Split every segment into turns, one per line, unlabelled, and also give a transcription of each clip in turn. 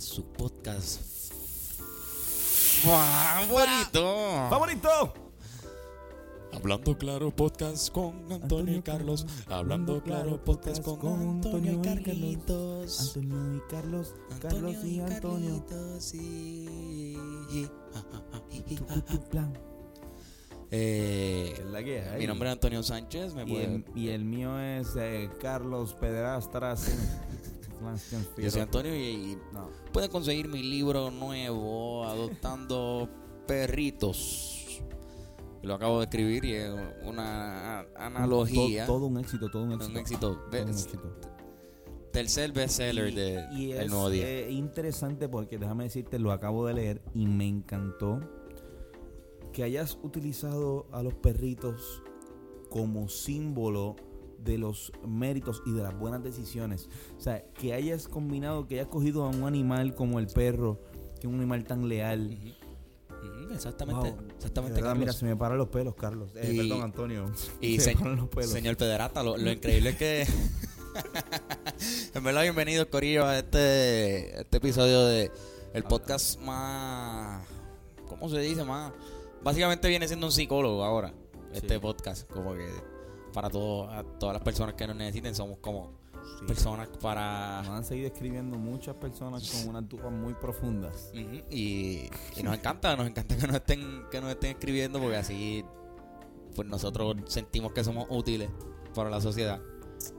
su podcast favorito.
¡Favorito!
Hablando claro podcast con Antonio y Carlos. Hablando claro podcast con Antonio y Carlitos.
Antonio y Carlos, Carlos y Antonio.
Eh, mi nombre es Antonio Sánchez. Me
y
puede-
el, y el mío es eh, Carlos Pederastra.
Yo soy Antonio y,
No.
pueden conseguir mi libro nuevo, Adoptando Perritos. Lo acabo de escribir y es una analogía.
Todo, todo un éxito, todo un éxito.
Un éxito.
Todo un éxito.
Tercer bestseller de
y
El Nuevo Día.
eh, interesante porque déjame decirte, lo acabo de leer y me encantó que hayas utilizado a los perritos como símbolo de los méritos y de las buenas decisiones. O sea, que hayas combinado, que hayas cogido a un animal como el perro, que es un animal tan leal.
Exactamente.
Wow.
Exactamente.
Verdad, mira, se me paran los pelos, Carlos. Eh,
Y-
perdón, Antonio.
Y
se
se-
me paran los pelos.
señor Pederata, lo, lo increíble es que. en verdad, bienvenido, Corillo, a este, este episodio de el podcast más. ¿Cómo se dice? Más. Básicamente viene siendo un psicólogo ahora. Este podcast. Como que para todo, a todas las personas que nos necesiten, somos como
Sí.
personas para.
Nos han seguido escribiendo muchas personas con unas dudas muy profundas.
Y, y nos encanta, nos encanta que nos estén, que nos estén escribiendo porque así pues nosotros sentimos que somos útiles para la sociedad.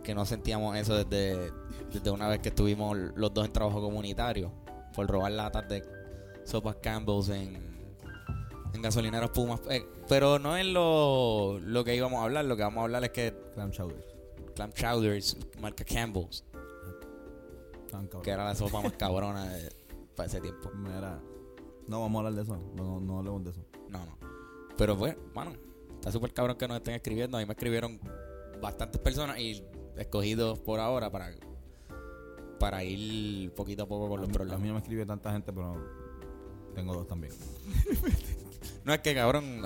Que no sentíamos eso desde, desde una vez que estuvimos los dos en trabajo comunitario por robar latas de sopas Campbell's en, en gasolineros Pumas. Eh, pero no es lo, lo que íbamos a hablar, lo que vamos a hablar es que
Clam chowder.
Clam Chowders, marca Campbell's,
Tan
que era la sopa más cabrona de- para ese tiempo.
Mira, no vamos a hablar de eso. No, no hablemos de eso.
No, no. Pero pues, mano, está súper cabrón que nos estén escribiendo. A mí me escribieron bastantes personas y escogidos por ahora para, para ir poquito a poco con los
a, mí, a
problemas.
mí no me escribe tanta gente, pero tengo dos también.
No es que, cabrón,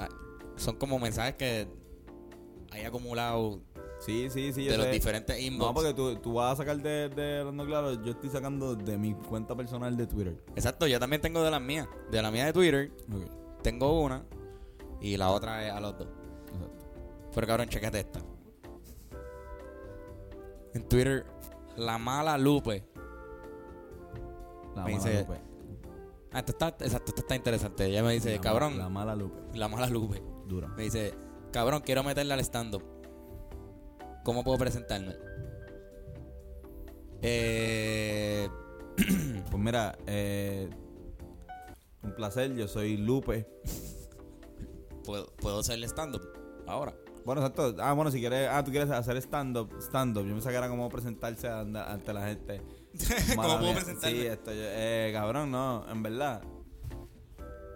son como mensajes que hay acumulado
Sí, sí, sí. yo
de los
sé.
diferentes inbox.
No, porque tú, tú vas a sacar de, Claro. Yo estoy sacando de mi cuenta personal de Twitter.
Exacto, yo también tengo de las mías. De la mía de Twitter, tengo una y la otra es a los dos.
Exacto.
Pero cabrón, checate esta. En Twitter, la mala Lupe.
La
Me
mala
dice-
Lupe.
Ah, esto está, exacto, esto está interesante. Ella me dice,
La ma-
cabrón,
La mala Lupe.
la mala Lupe.
Dura.
Me dice, cabrón, quiero meterle al stand-up. ¿Cómo puedo presentarme? Eh,
Pues mira, eh, un placer. Yo soy Lupe.
¿puedo, ¿Puedo hacer el stand-up ahora?
Bueno, exacto. Ah, bueno, si quieres, ah, tú quieres hacer stand-up, stand-up. Yo me sacara cómo presentarse ante la gente.
¿Cómo puedo presentarme?
Sí, esto, yo- eh, cabrón, no, en verdad.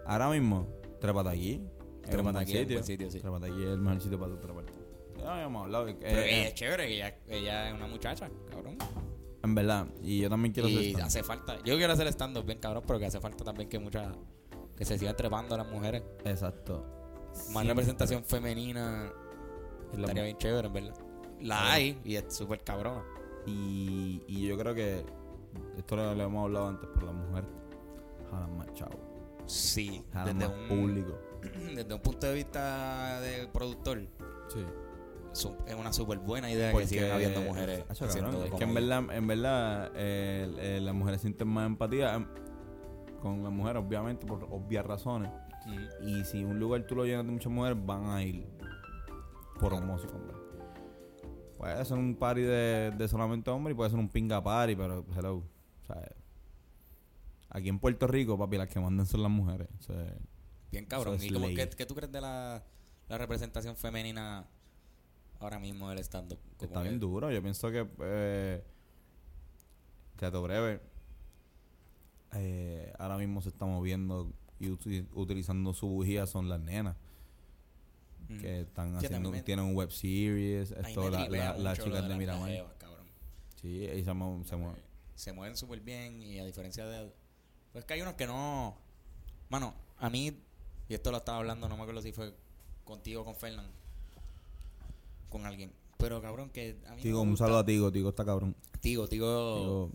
Ahora mismo, trépate aquí.
Trépate aquí, un buen sitio, sí.
Trépate aquí es el mejor sitio para tu treparte. Ya habíamos hablado. eh,
Pero
eh,
ella es chévere, que ella, ella es una muchacha, cabrón.
en verdad. Y yo también quiero hacer
Y
stand-up.
hace falta, yo quiero hacer stand-up bien cabrón, pero que hace falta también que muchas, que se sigan trepando las mujeres.
Exacto.
Más
Siempre.
representación femenina estaría bien chévere, en verdad. La
Sí.
hay y es súper cabrona.
Y, y yo creo que esto lo, lo hemos hablado antes, pero la mujer jalan más chavo.
Sí,
Jalan
desde
más
un,
público.
desde un punto de vista de productor,
Sí.
es una súper buena idea que sigan habiendo mujeres
cabrón, es que en verdad, en verdad eh, eh, las mujeres sienten más empatía em, con las mujeres, obviamente, por obvias razones. Y si un lugar tú lo llenas de muchas mujeres, van a ir por
Claro.
hombre. Puede ser un party de, de solamente hombres y puede ser un pinga party, pero hello. O sea, aquí en Puerto Rico, papi, las que mandan son las mujeres.
Bien cabrón. ¿Y cómo. ¿qué, qué tú crees de la, la representación femenina ahora mismo del stand-up?
Está
que-
bien duro. Yo pienso que, eh, teatro breve, eh, ahora mismo se está moviendo y uti- utilizando su bujía son las nenas. Que están
Sí,
haciendo,
me-
tienen un web series, esto, la, la- chicas de
las
Miramar.
jevas, cabrón.
Sí, y se, mu- se mu-
Se mueven súper bien y a diferencia de... Pues que hay unos que no... Mano, a mí, y esto lo estaba hablando, no me acuerdo si fue contigo con Fernán, con alguien. Pero cabrón, que a mí no
Tigo,
me
un saludo a Tigo, Tigo está cabrón.
Tigo, Tigo,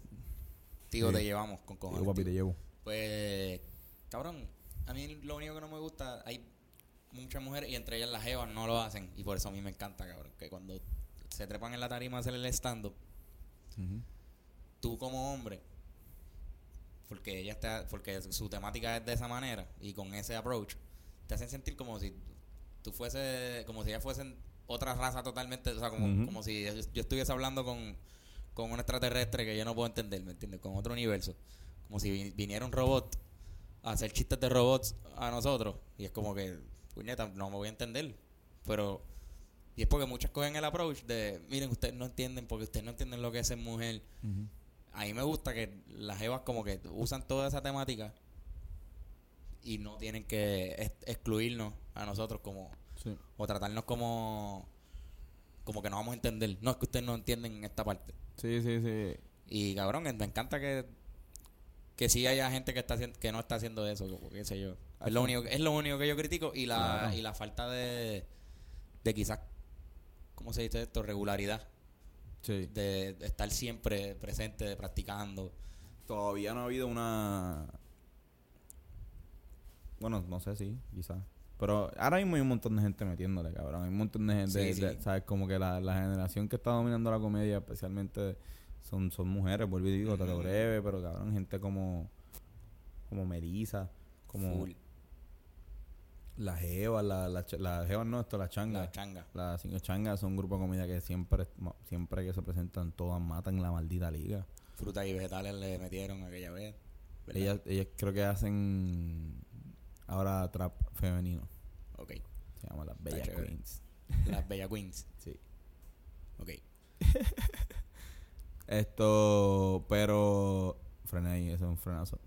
Tigo,
te llevamos con cojones.
Digo, papi, te llevo.
Pues, cabrón, a mí lo único que no me gusta, hay muchas mujeres y entre ellas las jevas no lo hacen. Y por eso a mí me encanta, cabrón, que cuando se trepan en la tarima a hacer el stand-up, tú como hombre, porque ella está, porque su temática es de esa manera y con ese approach, te hacen sentir como si tú fuese, como si ellas fuesen otra raza totalmente, o sea, como, como si yo estuviese hablando con, con un extraterrestre que yo no puedo entender, ¿me entiendes? Con otro universo. Como si vi- viniera un robot a hacer chistes de robots a nosotros y es como que, puñeta, no me voy a entender. Pero, y es porque muchas cogen el approach de, miren, ustedes no entienden porque ustedes no entienden lo que es ser mujer a mí me gusta que las evas como que usan toda esa temática y no tienen que ex- excluirnos a nosotros como
Sí.
o tratarnos como como que no vamos a entender. No es que ustedes no entienden esta parte.
Sí, sí, sí.
Y cabrón, me encanta que que sí haya gente que está que no está haciendo eso, qué sé yo. Es lo único es lo único que yo critico y la
Claro.
y la falta de de quizás ¿cómo se dice esto? regularidad,
Sí.
de, de estar siempre presente, de practicando.
Todavía no ha habido una. Bueno, no sé si, quizás. Pero ahora mismo hay un montón de gente metiéndole, cabrón. Hay un montón de gente,
Sí,
de-
sí.
¿sabes? Como que la, la generación que está dominando la comedia, especialmente, son, son mujeres, vuelvo y digo, Tato
Ujú.
Breve, pero cabrón, gente como. Como Melissa, como.
Full.
Las Jevas, la, la, Jevas no, esto, las Changas.
La changa.
Las cinco changas son un grupo de comedia que siempre, siempre que se presentan todas matan la maldita liga.
Frutas y vegetales le metieron aquella vez. ¿verdad?
Ellas, ellas creo que hacen ahora trap femenino.
Ok.
Se llama las Bellas. Queens.
Las Bella Queens.
Sí.
Ok.
Esto, pero. Frené ahí, ese es un frenazo.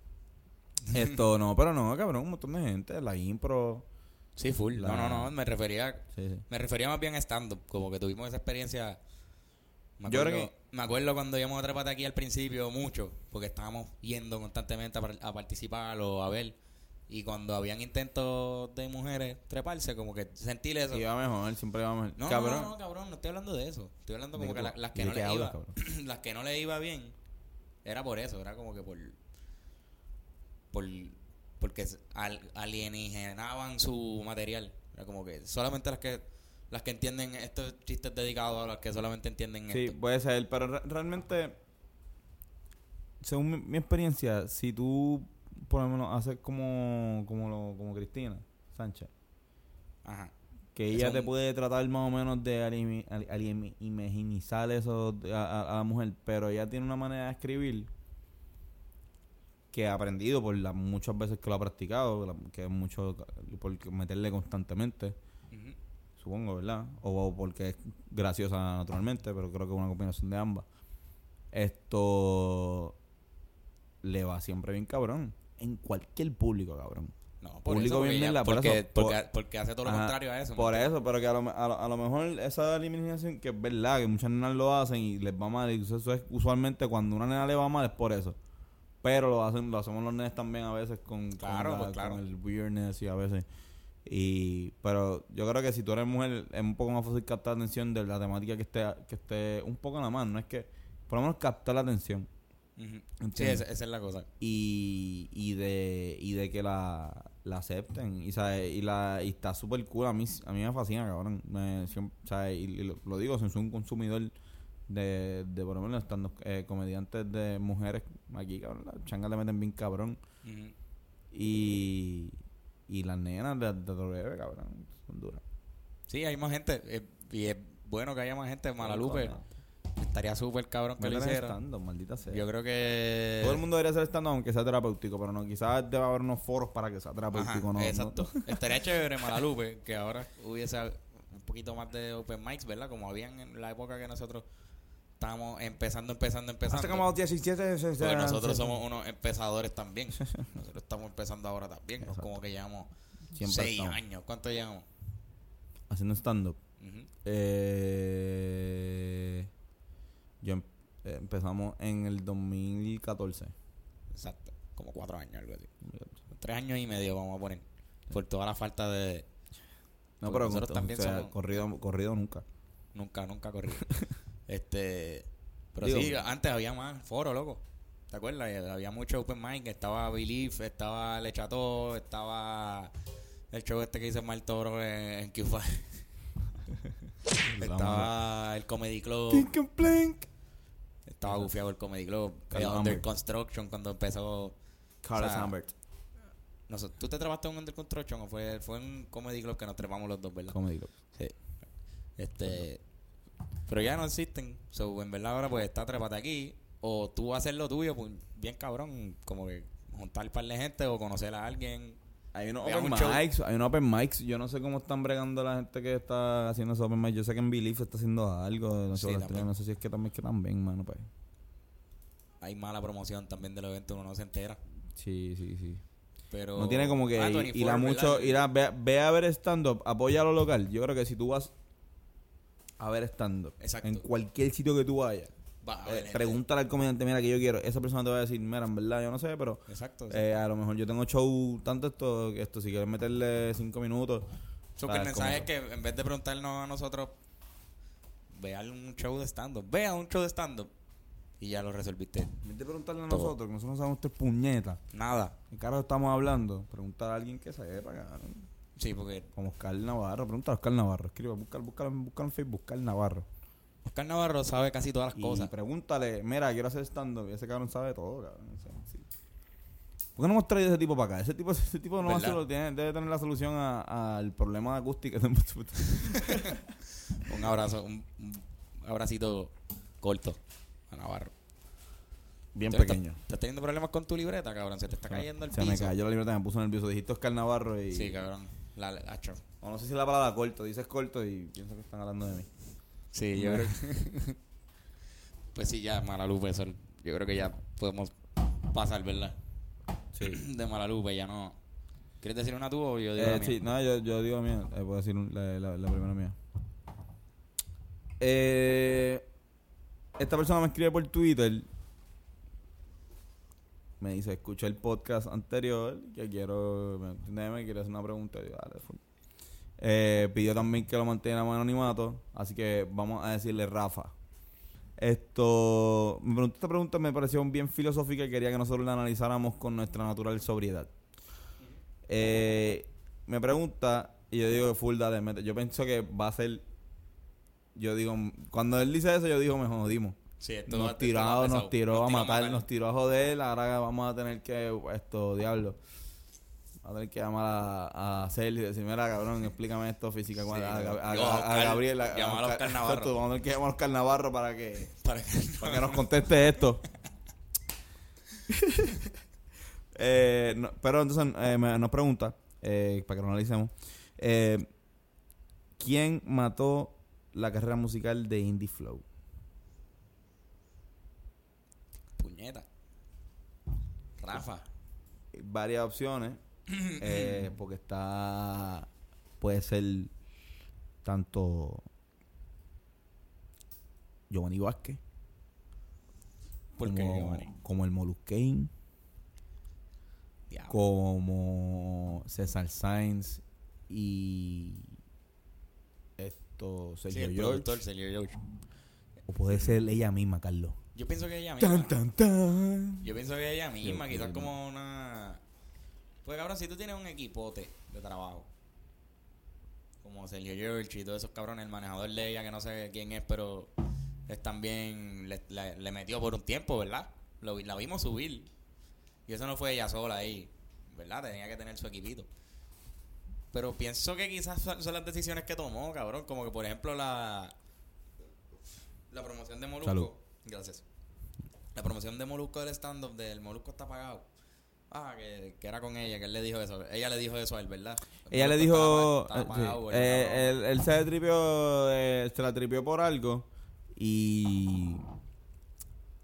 Esto, no, pero no, cabrón, un montón de gente. La impro.
Sí, full.
La-
No, no, no. Me refería,
Sí, sí.
me refería más bien a stand-up. Como que tuvimos esa experiencia. Me
Yo
acuerdo,
creo que-
me acuerdo cuando íbamos a trepate aquí al principio, mucho. Porque estábamos yendo constantemente a, a participar o a ver. Y cuando habían intentos de mujeres treparse, como que sentir eso.
Iba mejor, siempre iba mejor.
No,
cabrón.
no, no, cabrón, no estoy hablando de eso. Estoy hablando
¿De
como que la- las que no le iba, las que no le iba bien, era por eso, era como que por, por porque al, alienígenaban su material. Era como que solamente las que las que entienden estos chistes dedicados a las que solamente entienden
Sí,
esto.
puede ser, pero re- realmente, según mi, mi experiencia, si tú, por lo menos, haces como, como, lo, como Cristina Sánchez,
Ajá.
que ella te
un-
puede tratar más o menos de alimi- ali- alimi- imaginizar eso a, a- a la mujer, pero ella tiene una manera de escribir que ha aprendido por las muchas veces que lo ha practicado, la- que es mucho por meterle constantemente supongo, ¿verdad? O, o porque es graciosa naturalmente, pero creo que es una combinación de ambas. Esto le va siempre bien cabrón. En cualquier público, cabrón.
No, por
Público
eso,
bien
porque,
por eso,
porque,
por-
porque hace todo lo
Ajá,
contrario a eso. ¿me
Por eso, pero que a lo, a lo- a lo mejor esa eliminación que es verdad, que muchas nenas lo hacen y les va mal. Y eso es usualmente cuando una nena le va mal es por eso. Pero lo hacen, lo hacemos los nenes también a veces con, con
Claro,
la-
pues, claro.
con el weirdness y a veces. Y, pero yo creo que si tú eres mujer es un poco más fácil captar la atención de la temática que esté, que esté un poco nada más. No es que, por lo menos captar la atención.
Sí, esa, esa es la cosa.
y, y de y de que la, la acepten y, ¿sabes? y la y está súper cool a mí a mí me fascina cabrón me, siempre, y, y lo, lo digo soy un consumidor de, de por lo menos estando eh, comediantes de mujeres aquí cabrón las changas le meten bien cabrón y y las nenas de, de cabrón son duras
Sí, hay más gente. eh, y es bueno que haya más gente. Malalupe. Estaría súper cabrón que lo
Métele
hiciera.
stand-up, maldita sea
Yo creo que.
todo el mundo debería hacer stand-up aunque sea terapéutico pero no quizás debe haber unos foros para que sea
Ajá,
terapéutico no,
exacto. Estaría chévere Malalupe que ahora hubiese un poquito más de open mics, ¿verdad? Como habían en la época que nosotros estábamos empezando, empezando, empezando.
Hasta como 17
Porque nosotros somos unos empezadores también. Nosotros estamos empezando ahora también. ¿no? Como que llevamos
Siempre
seis
estamos.
años. ¿Cuánto llevamos?
haciendo stand-up. Eh, yo em- eh, empezamos en el 2014.
Exacto. Como cuatro años, algo así. Tres años y medio vamos a poner. Por toda la falta de...
No, pero
nosotros
o
también
sea,
somos-
corrido, corrido nunca.
Nunca, nunca corrí. este... Pero
Digo-
sí, antes había más foro, loco. ¿Te acuerdas? Había mucho open mic. Estaba Belief, estaba Le Chateau, estaba el show este que hizo Mal Toro en, en Q5. estaba el Comedy Club.
Tink and Plank.
Estaba gufiado el Comedy Club.
Carlos
Eh, Under. Construction cuando empezó.
Carlos
O sea,
Ambert.
No sé, ¿Tú te trepaste en un Under Construction o fue, fue un Comedy Club que nos trepamos los dos, verdad?
Comedy Club.
Sí. Este. Pero ya no existen. So, en verdad ahora pues está trepate aquí. O tú hacer lo tuyo, pues bien cabrón. Como que juntar un par de gente o conocer a alguien.
Hay unos open mics, hay unos open mics. Yo no sé cómo están bregando la gente que está haciendo esos open mics. Yo sé que en Belief está haciendo algo. No sé,
Sí,
no sé si es que también que también, mano, pues.
Hay mala promoción también del evento, uno no se entera.
Sí, sí, sí.
Pero.
No tiene como que
Ah,
ir,
24,
ir a mucho,
¿verdad?
ir a, ve, ve a ver stand-up, apoya a lo local. Yo creo que si tú vas a ver stand-up,
Exacto.
en cualquier sitio que tú vayas,
Va a
eh,
ver
pregúntale al comediante, mira, que yo quiero. Esa persona te va a decir, mira, en verdad, yo no sé, pero
Exacto.
eh, a lo mejor yo tengo show tanto esto, que esto, si quieres meterle cinco minutos.
So, que el mensaje es que en vez de preguntarnos a nosotros, vea un show de stand-up. Vea un show de stand-up. Y ya lo resolviste.
En vez de preguntarle a
Todo.
nosotros, que nosotros no sabemos usted puñeta,
Nada.
¿qué carajo estamos hablando? Preguntar a alguien que sepa, cabrón.
Sí, porque
Como Oscar Navarro, pregunta a Oscar Navarro, escriba, buscar, buscar, buscar en Facebook, Oscar Navarro.
Oscar Navarro sabe casi todas las
Y
cosas.
pregúntale, mira, quiero hacer stand-up. Ese cabrón sabe todo, cabrón. O sea, sí. ¿Por qué no hemos traído ese tipo para acá? Ese tipo, ese tipo no tiene, debe tener la solución al problema de acústica.
Un abrazo, un, un abracito corto a Navarro.
Bien
¿Tú
pequeño.
¿Estás, teniendo problemas con tu libreta, cabrón? Se te está cayendo el
Se
piso.
me cayó la libreta, me puso nervioso. Dijiste Oscar Navarro y...
Sí, cabrón. La, la- acho.
o no sé si es la palabra corto. Dices corto y pienso que están hablando de mí.
Sí, yo creo que... pues sí, ya, Malalupe. Eso, yo creo que ya podemos pasar, ¿verdad?
Sí.
De Malalupe, ya no... ¿Quieres decir una tú o yo digo
Eh,
la mía?
sí, no, yo, yo digo mía. Eh, puedo decir la, la- la primera mía. Eh, esta persona me escribe por Twitter. Me dice, escuché el podcast anterior, que quiero, me, me quiere hacer una pregunta. Yo, dale. Eh, pidió también que lo mantuviéramos en anonimato, así que vamos a decirle Rafa. Esto, me preguntó esta pregunta, me pareció bien filosófica y quería que nosotros la analizáramos con nuestra natural sobriedad. Eh, me pregunta y yo digo full dale, mete. Yo pienso que va a ser yo digo, cuando él dice eso yo digo, me jodimos.
Sí, esto va-
Nos tiró,
va
nos tiró a matar, nos tiró a joder, ahora vamos a tener que esto, diablo. A tener que llamar a, a Cel y decir, mira cabrón, explícame esto física
Sí,
a, a, Gabriel,
llamar a Oscar Navarro.
Exacto, vamos a tener que llamar a Oscar Navarro para que
Para que...
para que nos conteste esto. Eh, no, pero entonces eh, me- nos pregunta, eh, para que lo analicemos, ¿quién mató la carrera musical de Indie Flow?
Puñeta. Rafa.
Varias opciones, eh, porque está, puede ser tanto Giovanni Vázquez
¿Por qué,
como,
Giovanni?
como el Molusquein. Como César Sainz y esto
Sí,
Sergio
el
George
productor Sergio George.
o puede ser ella misma Carlos
Yo pienso que ella misma.
tan tan tan
Yo pienso que ella misma,
Yo
quizás como una... Pues cabrón, si tú tienes un equipote de trabajo, como Sergio George y todos esos cabrones, el manejador de ella, que no sé quién es, pero es también, le, le- le metió por un tiempo, ¿verdad? Lo, la vimos subir. Y eso no fue ella sola ahí, ¿verdad? Tenía que tener su equipito. Pero pienso que quizás son, son las decisiones que tomó, cabrón. Como que, por ejemplo, la, la promoción de Molusco.
Salud.
Gracias. La promoción de Molusco del stand-up, del Molusco está pagado. Ah, que, que era con ella, que él le dijo eso. Ella le dijo eso a él, ¿verdad?
ella le dijo
estaba- estaba
eh, sí, eh, él, él se tripió eh, se la tripió por algo y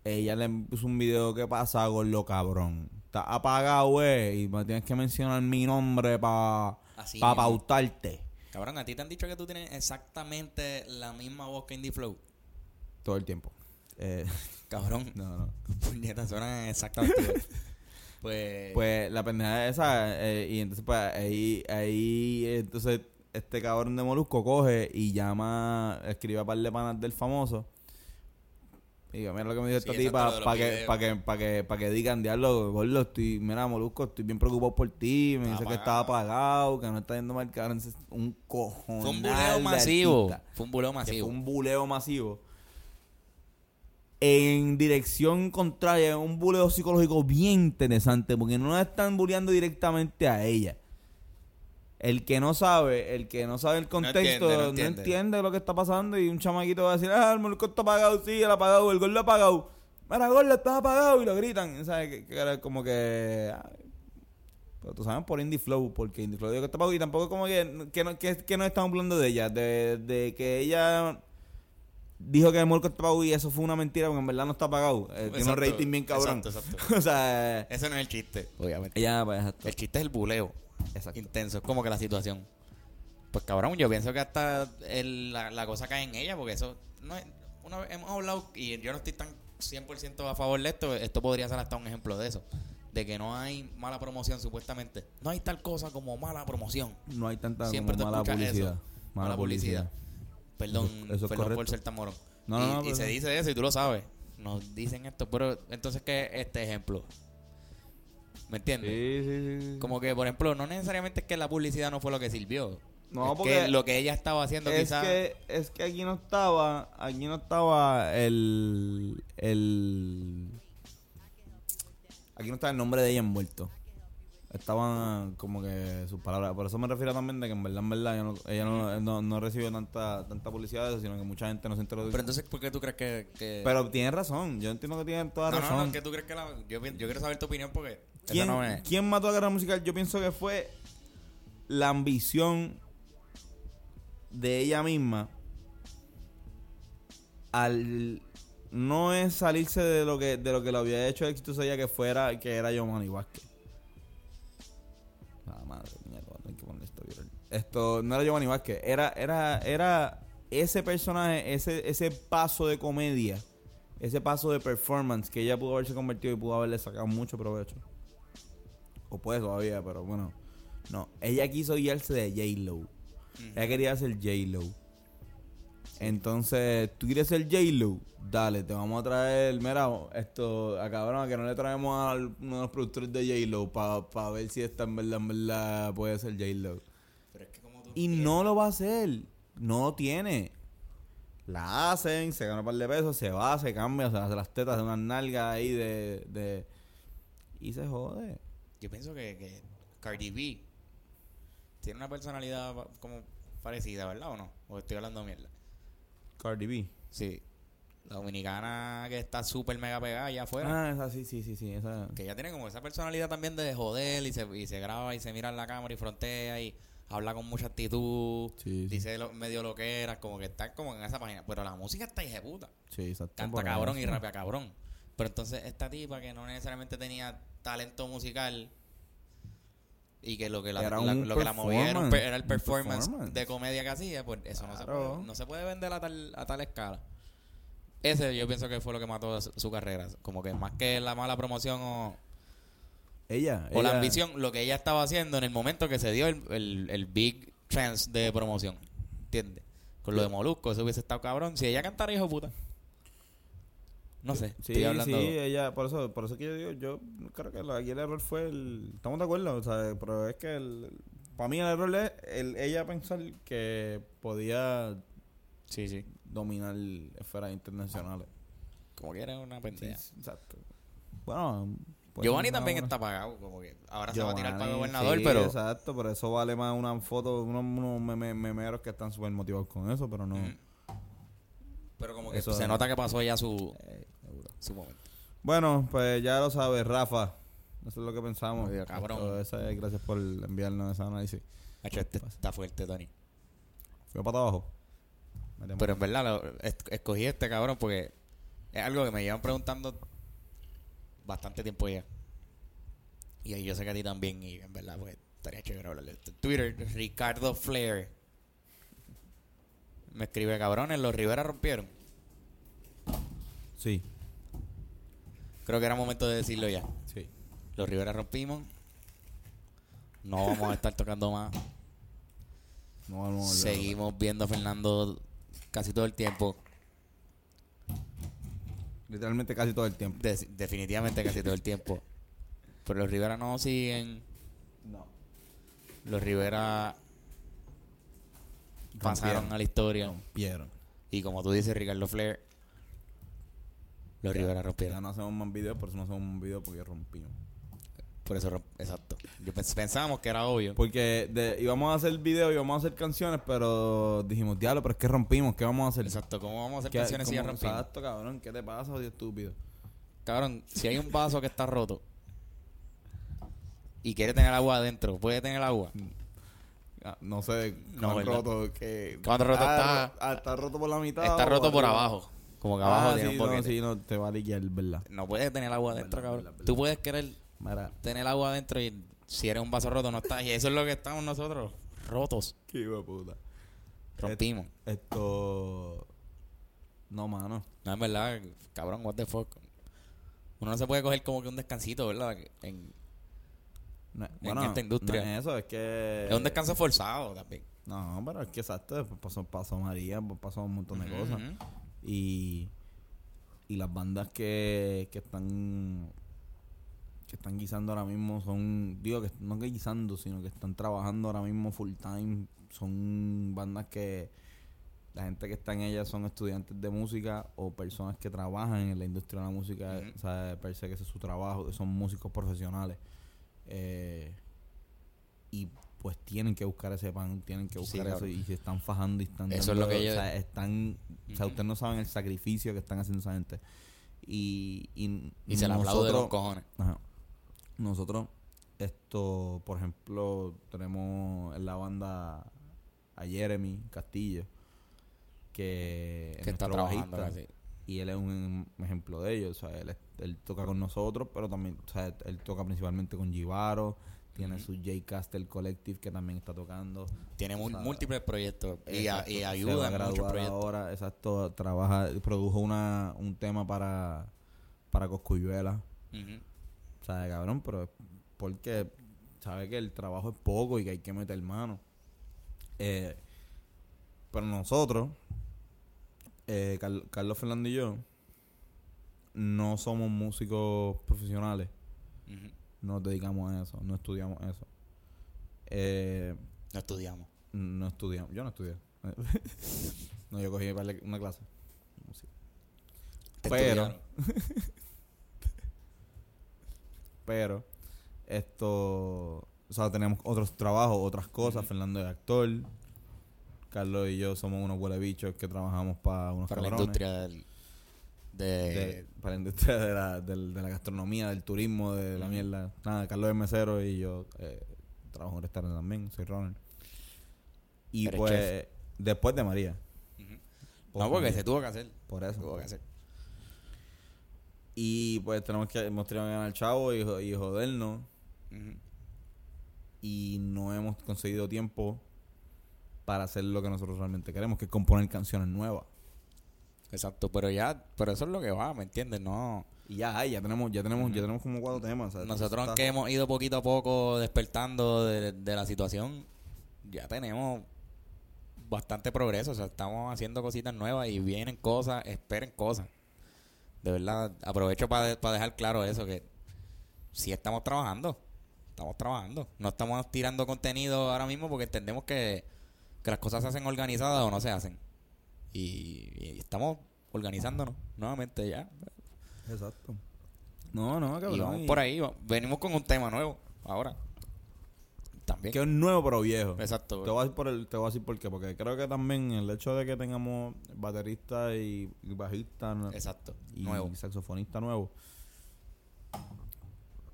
ella le puso un video que pasa con lo cabrón está apagado güey y me tienes que mencionar mi nombre para pa pautarte
Cabrón, a ti te han dicho que tú tienes exactamente la misma voz que Indie Flow.
todo el tiempo eh,
Cabrón,
no no
puñetas, suenan exactamente. Pues,
Pues la pendeja es esa, eh, y entonces pues ahí, ahí, entonces este cabrón de Molusco coge y llama, escribe a par de panas del famoso Digo, mira lo que me dijo
Sí,
esta tipa para que, para que, para que, para que digan, diablo, gordo, estoy, mira, molusco, estoy bien preocupado por ti, me dice que estaba apagado, que no está yendo mal, cabrón, es un cojón.
Fue un buleo masivo. Fue un buleo masivo.
Fue un buleo masivo. En dirección contraria, un buleo psicológico bien interesante, porque no la están buleando directamente a ella. El que no sabe, el que no sabe el contexto,
entiende, no
no
entiende.
lo que está pasando y un chamaquito va a decir, ah, el molusco está apagado, sí, él apagado, el gordo apagado. Mira, gordo, estás apagado y lo gritan. ¿Sabes? Que, que era como que... ay, pero tú sabes por Indie Flow, porque Indie Flow dijo que está apagado y tampoco es como que, que, no, que, que no estamos hablando de ella, de, de que ella dijo que el molusco está apagado y eso fue una mentira porque en verdad no está apagado. Eh, tiene un rating bien cabrón.
Exacto, exacto.
o sea,
Ese no es el chiste, obviamente.
ella, pues, exacto.
El chiste es el buleo.
Exacto.
Intenso. Es como que la situación. Pues cabrón, yo pienso que hasta el- la, la cosa cae en ella, porque eso. No es- una vez hemos hablado, y yo no estoy tan 100% a favor de esto. Esto podría ser hasta un ejemplo de eso. De que no hay mala promoción, supuestamente. No hay tal cosa como mala promoción.
No hay tanta
Siempre
como
te
mala
escuchas
publicidad.
eso.
Mala,
Mala
publicidad.
publicidad. Perdón,
Eso- eso es
perdón por ser tan morón.
No,
y
no, no,
y
pero-
se dice eso y tú lo sabes. Nos dicen esto, pero entonces, ¿qué es este ejemplo? ¿Me entiendes?
Sí, sí, sí.
Como que, por ejemplo, no necesariamente es que la publicidad no fue lo que sirvió.
No,
es
porque
que lo que ella estaba haciendo
es
quizás...
que es que aquí no estaba aquí no estaba el el aquí no estaba el nombre de ella envuelto estaban como que sus palabras por eso me refiero también de que en verdad en verdad ella no, ella no, no, no recibió tanta tanta publicidad de eso sino que mucha gente no se enteró
Pero entonces, ¿por qué tú crees que...? que-
pero tiene razón yo entiendo que tiene toda
no,
razón
no, no, que tú crees que la... Yo, yo quiero saber tu opinión porque...
¿Quién,
no me-
quién mató a Guerra Musical? Yo pienso que fue la ambición de ella misma al no es salirse de lo que de lo que lo había hecho exitoso ella que fuera que era Giovanni Vázquez. Ah, esto. Esto no era Giovanni Vázquez, era era era ese personaje, ese ese paso de comedia, ese paso de performance que ella pudo haberse convertido y pudo haberle sacado mucho provecho. O puede todavía, pero bueno. No, ella quiso guiarse de J-Lo. Ella quería ser J-Lo. Entonces, ¿tú quieres ser J-Lo? Dale, te vamos a traer, mira, esto, a cabrón, a que no le traemos a uno de los productores de J-Lo para ver si esta en verdad, en verdad puede ser J-Lo.
Es que.
Y no lo va a hacer. No lo tiene. La hacen, se gana un par de pesos, se va, se cambia, se hace las tetas de unas nalgas ahí de, de... Y se jode.
Yo pienso que, que Cardi B tiene una personalidad pa- como parecida, ¿verdad o no? O estoy hablando mierda.
Cardi B.
Sí. La dominicana que está súper mega pegada allá afuera.
Ah, esa sí, sí, sí, sí. Esa...
Que ella tiene como esa personalidad también de joder y se, y se graba y se mira en la cámara y frontea y habla con mucha actitud.
Sí, sí.
Dice lo- medio lo que era, como que está como en esa página. Pero la música está puta
Sí, exacto.
Canta cabrón y rapea cabrón. Pero entonces esta tipa que no necesariamente tenía talento musical y que lo que la,
Era
la- lo que la movía era, el performance,
performance.
de comedia que hacía, pues eso no, se puede, no se puede vender a tal, a tal escala. Ese yo pienso que fue lo que mató su, su carrera. Como que más que la mala promoción o,
Ella.
o la ambición, lo que ella estaba haciendo en el momento que se dio el, el, el big chance de promoción. ¿Entiendes? Con lo de Molusco, eso hubiese estado cabrón. Si ella cantara, hijo puta. No sé,
Sí,
estoy hablando.
sí, ella, por eso, por eso que yo digo, yo creo que aquí el error fue el, estamos de acuerdo, o sea, pero es que el, para mí el error es el, ella pensar que podía
Sí, sí.
dominar esferas internacionales.
Como que era una
Sí,
pendeja.
exacto. Bueno, pues,
Giovanni también
buena-
está pagado, como que ahora se va a tirar para
Giovanni,
gobernador,
sí,
pero
Exacto, pero eso vale más una foto, unos, unos meme- memeros que están súper motivados con eso, pero no.
Pero como que
Eso
se nota que pasó ya su,
Eh.
Su momento.
Bueno, pues ya lo sabes, Rafa. Eso es lo que pensamos.
Cabrón.
Es- gracias por enviarnos ese análisis.
Hacho, este está fuerte, Tony.
Fue para abajo.
Pero en verdad lo- es- escogí este cabrón porque es algo que me llevan preguntando bastante tiempo ya. Y ahí yo sé que a ti también, y en verdad, pues estaría chévere hablarle de esto. Twitter, Ricardo Flair. Me escribe, cabrones, los Rivera rompieron.
Sí,
Creo que era momento de decirlo ya.
sí.
Los Rivera rompimos. No vamos a estar tocando más.
No vamos a
Seguimos viendo a Fernando casi todo el tiempo.
Literalmente casi todo el tiempo.
De- definitivamente casi todo el tiempo. Pero los Rivera no siguen.
No.
Los Rivera pasaron a la historia.
Rompieron.
Y como tú dices, Ricardo Flair, los
Ya.
Rivera
Ya
rompieron.
no hacemos más videos, por eso no hacemos más videos porque rompimos.
Por eso, exacto. Yo pens- pensábamos que era obvio.
Porque de- íbamos a hacer videos, íbamos a hacer canciones, pero dijimos, diablo, pero es que rompimos, ¿qué vamos a hacer?
Exacto. ¿Cómo vamos a hacer
¿Qué-
canciones si ya rompimos?
Exacto, cabrón, ¿qué te pasa, odio estúpido?
Cabrón, si hay un vaso que está roto y quiere tener agua adentro, ¿puede tener agua?
Ah, no sé,
No,
roto que...
¿Cuánto roto
Ah,
está?
ah, está roto por la mitad.
Está roto por
arriba?
abajo. Como que abajo
Ah,
tiene
sí,
un
no,
boquete.
sí, no, te va a liquear, ¿verdad?
No puedes tener agua adentro, cabrón.
verdad, verdad.
Tú puedes querer
Mira,
tener agua adentro y si eres un vaso roto no estás. Y eso es lo que estamos nosotros, rotos.
qué hijo de puta.
Rompimos.
Esto... No, mano.
No, es verdad, cabrón, what the fuck. Uno no se puede coger como que un descansito, ¿verdad? En-
No,
En esta industria.
no es eso, es que...
es un descanso forzado también.
No, pero es que exacto, pasó, pasó María, pues pasó un montón de cosas. Y, y las bandas que, que están que están guisando ahora mismo son, digo que no que guisando, sino que están trabajando ahora mismo full time. Son bandas que la gente que está en ellas son estudiantes de música o personas que trabajan en la industria de la música, o sea, parece que ese es su trabajo, que son músicos profesionales. Eh, y pues tienen que buscar ese pan, tienen que
Sí,
buscar eso y se están fajando y están
Eso es lo que
o
yo-
sea, están, o sea, ustedes no saben el sacrificio que están haciendo esa gente. Y, y,
Y se le aplaude de los cojones.
Ajá. Nosotros, esto, por ejemplo, tenemos en la banda a Jeremy Castillo, que, es
Que está trabajando
bajista, y él es un ejemplo de ello. O sea, él, él toca con nosotros, pero también, o sea, él toca principalmente con Givaro, tiene su J Castle Collective que también está tocando.
Tiene mu-
o sea,
múltiples proyectos y, a-
Exacto,
y
a
ayuda en muchos proyectos.
ahora, exacto, trabaja, produjo una, un tema para, para Coscuyuela.
Ujú.
O sea, cabrón, pero es porque sabe que el trabajo es poco y que hay que meter mano. Eh, pero nosotros, eh, Car- Carlos Fernando y yo, no somos músicos profesionales.
Ujú.
No nos dedicamos a eso, no estudiamos eso. Eh,
No estudiamos.
no estudiamos, yo no estudié. no, yo cogí una clase.
Te
Pero-. Pero esto, o sea, tenemos otros trabajos, otras cosas. Fernando es actor. Carlos y yo somos unos huele bichos que trabajamos para unos
para la industria del, de,
de- para la industria de la, de la gastronomía, del turismo, de la mierda. Nada, Carlos es mesero y yo eh, trabajo en un restaurante también, soy runner. Y
Eres
pues, después de María. Por
No, porque
María.
se tuvo que hacer.
Por eso.
Tuvo que hacer.
Y pues tenemos que, hemos tenido que ganar chavo y, y jodernos.
Ujú.
y no hemos conseguido tiempo para hacer lo que nosotros realmente queremos, que es componer canciones nuevas.
Exacto, pero ya, pero eso es lo que va, ¿me entiendes? No.
Y ya hay, ya tenemos, ya tenemos, ya tenemos como cuatro temas.
Nosotros
está-
que hemos ido poquito a poco despertando de, de la situación, ya tenemos bastante progreso, o sea, estamos haciendo cositas nuevas y vienen cosas, esperen cosas. De verdad, aprovecho para dejar claro eso, que si estamos trabajando, estamos trabajando. No estamos tirando contenido ahora mismo porque entendemos que, que las cosas se hacen organizadas o no se hacen. Y, y estamos organizándonos nuevamente ya.
Exacto. No, no, cabrón.
y vamos por ahí, va- venimos con un tema nuevo ahora. También.
Que es nuevo pero viejo.
Exacto.
Te voy a decir por el, te voy a decir por qué, porque creo que también el hecho de que tengamos baterista y, y bajista.
Exacto.
y
Nuevo.
saxofonista nuevo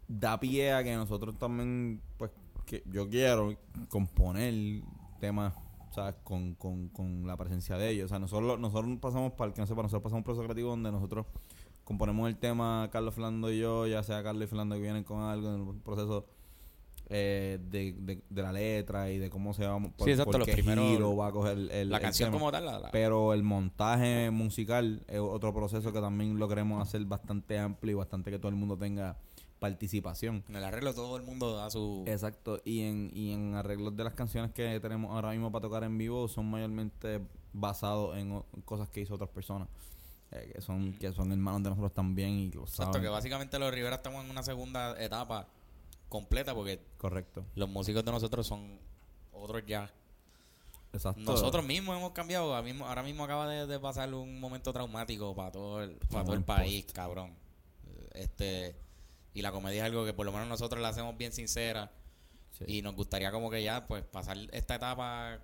da pie a que nosotros también pues que yo quiero componer temas ¿sabes? Con, con, con la presencia de ellos o sea nosotros nosotros pasamos para el que no sepa nosotros pasamos un proceso creativo donde nosotros componemos el tema Carlos Flando y yo ya sea Carlos y Flando que vienen con algo en el proceso eh, de, de, de la letra y de cómo se va por,
Sí, exacto,
por qué
primeros-
giro va a coger el,
la
el
canción
tema.
como tal. La, la-
Pero el montaje musical es otro proceso que también lo queremos hacer bastante amplio y bastante que todo el mundo tenga participación.
en el arreglo todo el mundo da su...
Exacto, y en, y en arreglos de las canciones que tenemos ahora mismo para tocar en vivo son mayormente basados en cosas que hizo otras personas. eh, que son que son hermanos de nosotros también y lo
Exacto,
saben.
que básicamente los Rivera estamos en una segunda etapa completa porque
Correcto.
los músicos de nosotros son otros ya.
Exacto.
Nosotros mismos hemos cambiado. Ahora mismo, ahora mismo acaba de, de pasar un momento traumático para todo el, para todo el país, cabrón. Este y la comedia es algo que por lo menos nosotros la hacemos bien sincera
Sí.
y nos gustaría como que ya pues pasar esta etapa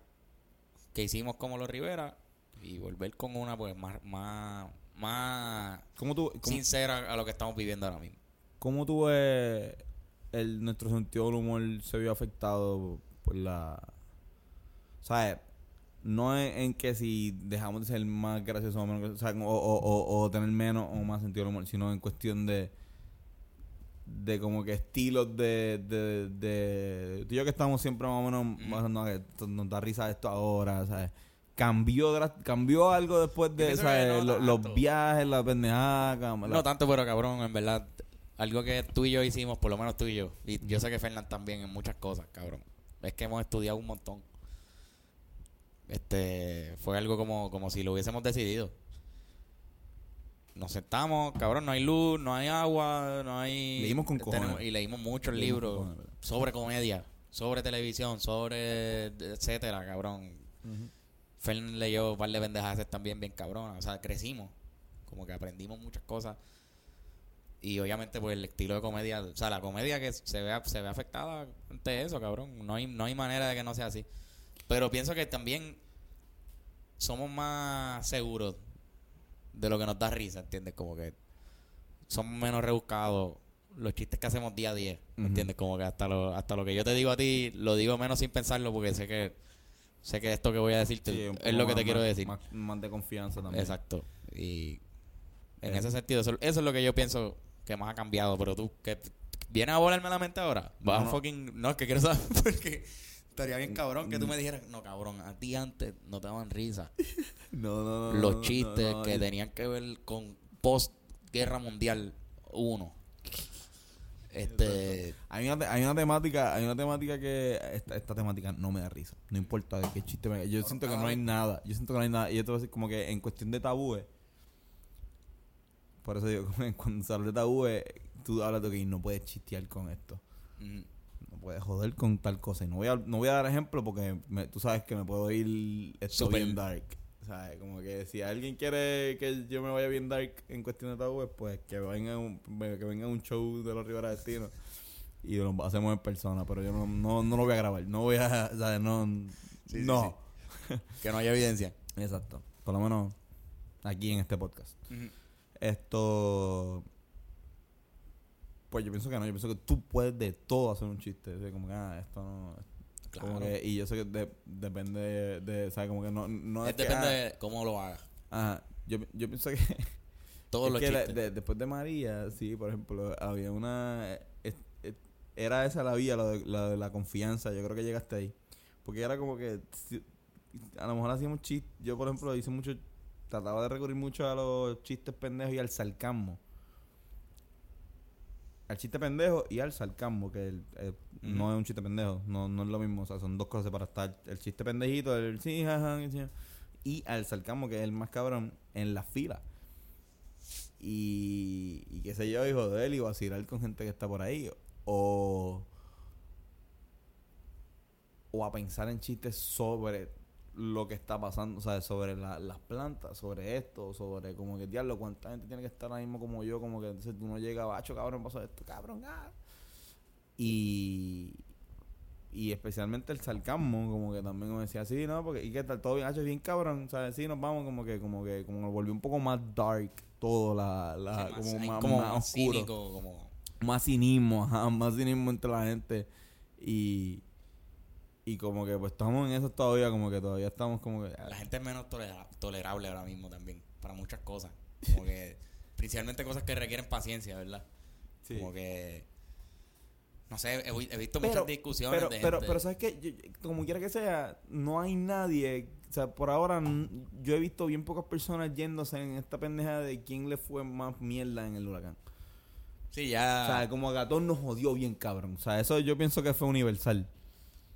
que hicimos como los Rivera y volver con una pues más más más
¿Cómo tú cómo,
sincera a lo que estamos viviendo ahora mismo.
cómo tú ves el nuestro sentido del humor se vio afectado por la ¿sabes? No es en que si dejamos de ser más graciosos o, menos, o- o- o tener menos o más sentido del humor, sino en cuestión de de como que estilos de, de, de tú y yo que estamos siempre más o menos
Mm.
más o menos que esto nos da risa esto ahora, ¿sabes? Cambió, cambió algo después de
no
los viajes, la pendejada, la-
No tanto, pero cabrón, en verdad, algo que tú y yo hicimos, por lo menos tú y yo, y yo sé que Fernán también en muchas cosas, cabrón, es que hemos estudiado un montón. Este, fue algo como, como si lo hubiésemos decidido. Nos sentamos, cabrón, no hay luz, no hay agua, no hay...
Leímos con
tenemos-
cojones.
Y leímos muchos
Leímos
libros
cojones.
sobre comedia, sobre televisión, sobre etcétera, cabrón.
Ujú.
Fern leyó un par de pendejadas también bien cabrón. O sea, crecimos. Como que aprendimos muchas cosas. Y obviamente, pues el estilo de comedia, o sea, la comedia que se ve, se ve afectada ante eso, cabrón. No hay, no hay manera de que no sea así. Pero pienso que también somos más seguros de lo que nos da risa, ¿entiendes? Como que somos menos rebuscados los chistes que hacemos día a día. ¿entiendes? Como que hasta lo, hasta lo que yo te digo a ti, lo digo menos sin pensarlo porque sé que sé que esto que voy a decirte
Sí,
es lo que
más-
te quiero decir.
Más, más de confianza también.
Exacto. Y en
Eh.
ese sentido, eso, eso es lo que yo pienso que más ha cambiado. Pero tú, que ¿vienes a volarme la mente ahora? Vas
No, no.
fucking... No, es que quiero saber porque estaría bien cabrón que tú me dijeras, no, cabrón, a ti antes no te daban risa.
No, no, no.
Los
no,
chistes
no, no,
que tenían que ver con post-guerra mundial 1. Este...
Hay una, hay una temática, hay una temática que esta, esta temática no me da risa. No importa de qué chiste me Yo siento que no hay nada. Yo siento que no hay nada. Y a decir como que en cuestión de tabúes. Por eso digo, cuando se habla de tabúes, tú hablas de que no puedes chistear con esto.
mm,
No puedes joder con tal cosa. Y no voy a, no voy a dar ejemplo porque me- tú sabes que me puedo ir esto
Súper.
bien dark. ¿Sabes? Como que si alguien quiere que yo me vaya bien dark en cuestión de tabúes, pues que venga un, que venga un show de los Rivera Destino y lo hacemos en persona. Pero yo no, no, no lo voy a grabar. No voy a. ¿sabes? No.
Sí, sí,
no.
que no haya evidencia.
Exacto. Por lo menos aquí en este podcast. Esto. Pues yo pienso que no, yo pienso que tú puedes de todo hacer un chiste. O sea, como que, ah, esto no.
Claro.
que- y yo sé que de- depende de, de, ¿sabes? Como que no, no es
Es
que,
depende
ah,
de cómo lo hagas.
ajá, yo, yo pienso que,
Todos los
que la-
chistes.
de- después de María, sí, por ejemplo, había una. es- es- era esa la vía, la de, la de la confianza. Yo creo que llegaste ahí. Porque era como que. si- a lo mejor hacíamos chistes. Yo, por ejemplo, hice mucho. Trataba de recurrir mucho a los chistes pendejos y al sarcasmo. Al chiste pendejo y al sarcasmo, que el- eh, no es un chiste pendejo. No, no es lo mismo. O sea, son dos cosas para estar. El chiste pendejito, el sí, jaja, y al sarcasmo, que es el más cabrón, en la fila. Y, y qué sé yo, hijo de él, y vacilar con gente que está por ahí. O, o a pensar en chistes sobre lo que está pasando, sea, sobre la- las plantas, sobre esto, sobre como que, diablo, cuánta gente tiene que estar ahora mismo como yo, como que entonces tú no llegas, bacho, cabrón, pasó esto, cabrón, ah. Y, y especialmente el sarcasmo, como que también me decía, sí, ¿no? Porque, ¿y qué tal? Todo bien, hacho, bien cabrón, ¿sabes? Sí, nos vamos como que, como que, como nos volvió un poco más dark todo, la, la como
hay
más,
como
más
más
oscuro
cínico, como...
más cinismo, ajá, más cinismo entre la gente y y como que pues estamos en eso todavía, como que todavía estamos como que
La gente es menos tolera- tolerable ahora mismo también, para muchas cosas. Como que, principalmente cosas que requieren paciencia, ¿verdad?
Sí.
Como que, no sé, he, he visto
pero,
muchas discusiones
pero,
de
pero,
gente-
pero sabes que como quiera que sea, no hay nadie, o sea, por ahora yo he visto bien pocas personas yéndose en esta pendeja de quién le fue más mierda en el huracán.
Sí, ya
O sea, como a Gatón nos jodió bien cabrón. O sea, eso yo pienso que fue universal.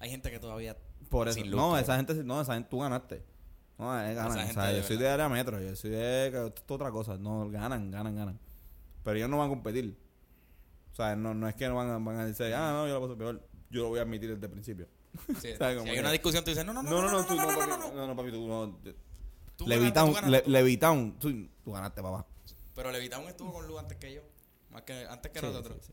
Hay gente que todavía...
Por eso.
Sin luz,
no, esa gente, no, esa gente, tú ganaste. No, eh, ganan. O sea,
de
yo soy de área metro, yo soy de que esto es otra cosa. No, ganan, ganan, ganan. Pero ellos no van a competir. O sea, no, no es que no van a, van a decir, ah, no, yo lo paso peor. Yo lo voy a admitir desde el principio.
Sí,
¿Sabes
si hay una discusión, tú dices, no, no, no,
No, no, no, tú no,
no,
papi,
no, no.
no, no, papi, tú no.
Tú
Levitown,
ganaste, tú
Le-
ganaste.
Levitown, tú, tú ganaste, papá.
Pero Levitown estuvo con Lu antes que yo. Más que, antes que
Sí,
nosotros.
sí.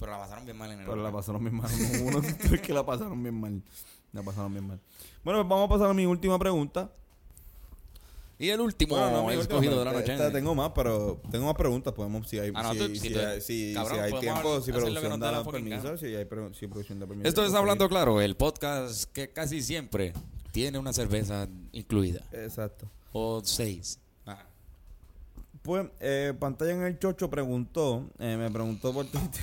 Pero la pasaron bien mal en el
Pero la pasaron bien mal. Uno, tres que la pasaron bien mal. La pasaron bien mal. Bueno, pues vamos a pasar a mi última pregunta.
Y el último
Bueno, no, mi última,
escogido de la noche.
esta tengo más, pero tengo más preguntas. Podemos, si hay,
Ah, no,
si,
tú-
si,
si tú-
hay, si-
cabrón,
si hay
podemos
tiempo, si producción
da
da
gana.
si, hay, si producción da permiso.
Esto es Hablando Claro, el podcast que casi siempre tiene una cerveza incluida.
Exacto.
O seis. Ajá.
Pues, eh, Pantalla en el Chocho preguntó, eh, me preguntó por Twitter.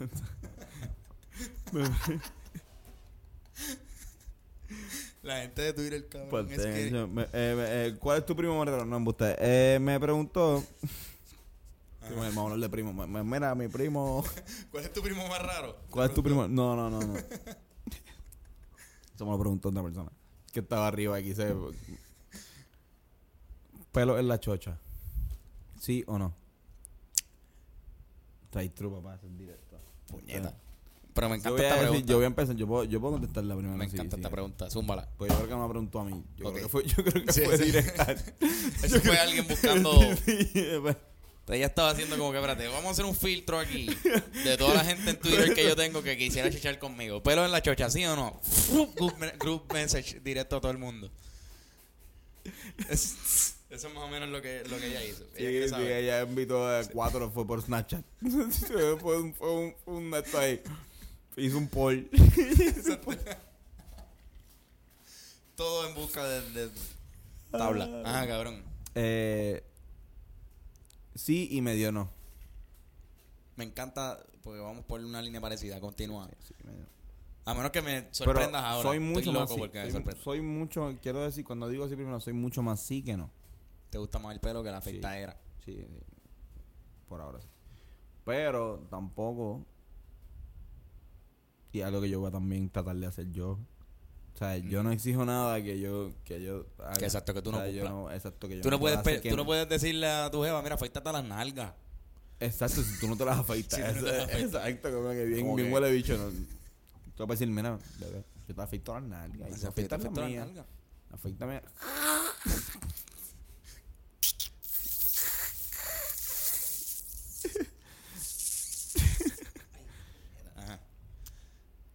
La gente de Twitter, cabrón. Es
en el
que-
me- eh, eh, ¿Cuál es tu primo más raro? No, embuste. Eh, me preguntó. Sí, Vamos a hablar de primo. Me- Mira, mi primo.
¿Cuál es tu primo más raro?
¿Cuál es tu primo? No, no, no, no. Eso me lo preguntó otra persona. Que estaba arriba aquí. Se... Pelo en la chocha. ¿Sí o no? Está ahí true, papá. Es
Puñeta. Pero me
Yo
encanta
a
esta
decir-
pregunta.
yo voy a empezar. Yo puedo, yo puedo contestar la primera.
me encanta
sí.
esta pregunta. Zúmbala.
Pues yo creo que me la preguntó a mí. Yo creo que fue, yo creo que
Sí,
fue directa.
Eso fue alguien buscando. Ella estaba haciendo como que, espérate, vamos a hacer un filtro aquí de toda la gente en Twitter que yo tengo que quisiera chichar conmigo. Pelo en la chocha, ¿sí o no? Group, group message directo a todo el mundo. Es- eso es más o menos lo que, lo que ella hizo. Ella quiere
Sí, sí,
saber.
ella invitó a cuatro, fue por Snapchat. fue un, fue un, fue un esto ahí. Hizo un poll.
Todo en busca de, de tabla. Ajá, cabrón.
Eh, sí y medio no.
Me encanta porque vamos por una línea parecida. Continúa.
Sí, medio.
A menos que me
Pero
sorprendas ahora.
soy mucho
Estoy
más
loco
sí. Soy, soy mucho, quiero decir, cuando digo así primero, soy mucho más sí que no.
Te gusta más el pelo que la afeitadera.
Sí, sí. Por ahora sí. Pero tampoco. Y algo que yo voy a también tratar de hacer yo. O sea, yo no exijo nada que yo que yo haga.
Mm. Que exacto, que tú no
O sea, yo
cumplas.
exacto que yo
Tú no, puedes, pe- tú no puedes decirle a tu jeva, mira, afeítate las nalgas.
Exacto, si tú no te las afeitas.
Si no.
Exacto, como que bien,
Como
bien
que-
huele bicho. ¿no? Tú vas a decir, mira, bebé, yo te afeito las nalgas. La
las nalgas.
Afeítame.
Ajá.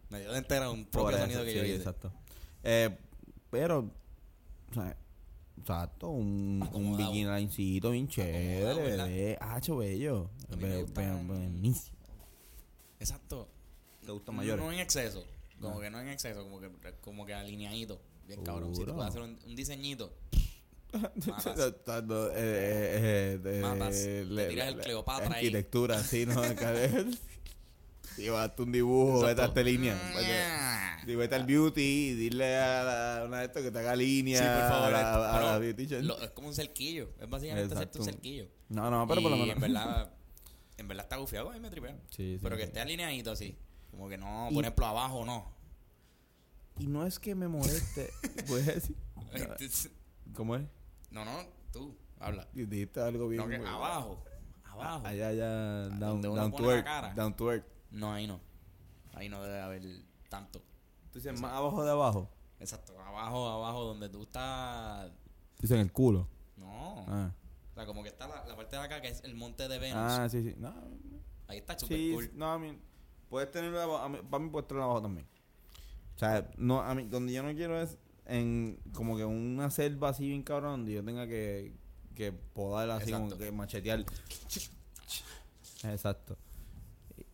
Me dio de entera un propio
eso,
sonido que
sí,
yo hice.
exacto. Eh, pero, o sea, exacto, un, un bikini linecito bien chévere. Hacho, bello.
A mí me
Be-
gustan-
be- buenísimo.
Exacto.
¿Te gustan mayores?
No en exceso. Como que no en exceso, como que, como que alineadito. Bien cabrón. Si tú puedes hacer un, un diseñito. Matas.
Exacto, eh, eh, eh, de-
Matas. Te
le-
tiras el
le-
Cleopatra ahí.
Arquitectura, sí, ¿no? Y vas un dibujo, vete a esta línea. vete- Y vete al beauty y dile a, la- a una de estas que te haga línea
Sí, por favor.
a, la- a la
Pero
beautician.
lo- es como un cerquillo. Es básicamente hacerte un cerquillo.
No, no, pero por lo menos.
en verdad, en verdad está gufiado, a mí me tripea.
Sí, sí,
Pero que esté alineadito así. Como que no,
Y-
por ejemplo, abajo no.
Y no es que me moleste, puedes decir. ¿Cómo es?
No, no, tú, habla.
Dijiste algo bien.
No, que
muy-
abajo. Abajo.
Allá, allá, down,
donde uno
down
pone
to
la
earth.
cara.
Down to earth.
No, ahí no. Ahí no debe haber tanto.
Tú dices más abajo de abajo.
Exacto, abajo, abajo, donde tú estás.
Dicen el culo.
No.
Ah,
O sea, como que está la, la parte de acá que es el monte de Venus.
ah sí, sí. No,
Ahí está súper
sí,
cool.
no, a mí. Puedes tenerlo abajo. a mí- Para mí, puedes tenerlo abajo también. O sea, no, a mí, donde yo no quiero es en como que una selva así bien cabrón, donde yo tenga que, que podar así, como que machetear. Exacto.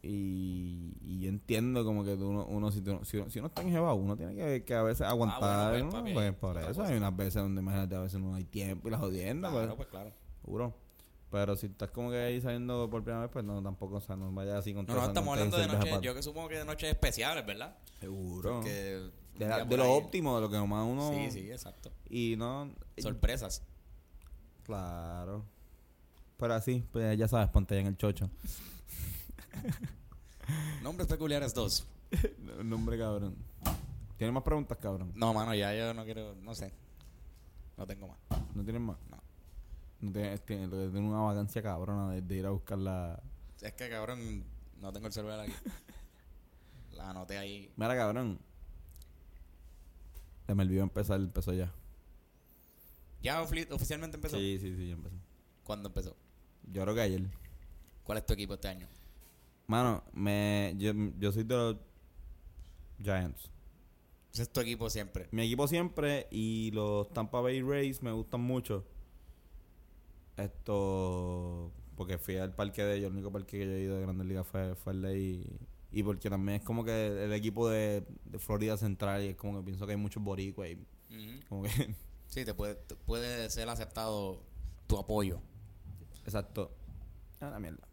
Y, y yo entiendo como que tú uno, uno si, tú, si, uno- si uno está enjebado, uno tiene que, que a veces aguantar.
bueno,
¿no?
pues,
Pues, por eso hay unas veces donde imagínate a veces no hay tiempo y las jodiendas.
Claro,
pues,
pues claro.
seguro. Pero si estás como que ahí saliendo por primera vez, pues no, tampoco, o sea, no vayas así con
No, no, estamos hablando de noches, yo que supongo que de noches especiales, ¿verdad?
Seguro.
Que un
De, la- lo
ahí-
óptimo, de lo que nomás uno...
Sí, sí, exacto.
Y no...
Sorpresas.
Claro. Pero así, pues ya sabes, ponte en el chocho.
Nombres peculiares dos.
Nombre cabrón. ¿Tienes más preguntas, cabrón?
No, mano, ya yo no quiero, no sé. No tengo más.
¿No tienes más?
No.
No tienes, tienes, lo que tiene una vacancia cabrona de, de ir a buscar la...
Es que, cabrón, no tengo el celular aquí. La anoté ahí.
Mira, cabrón. Se me olvidó empezar, empezó ya.
¿Ya oficialmente empezó?
Sí, sí, sí, ya empezó.
¿Cuándo empezó?
Yo creo que ayer.
¿Cuál es tu equipo este año?
Mano, me, yo, yo soy de los Giants.
Ese es tu equipo siempre.
Mi equipo siempre y los Tampa Bay Rays me gustan mucho. Esto, porque fui al parque de ellos, el único parque que yo he ido de Grandes Ligas fue, fue el de ahí. Y porque también es como que el equipo de, de Florida Central y es como que pienso que hay muchos boricuas y como que...
Sí, te puede, te puede ser aceptado tu apoyo.
Exacto. Ah, la mierda.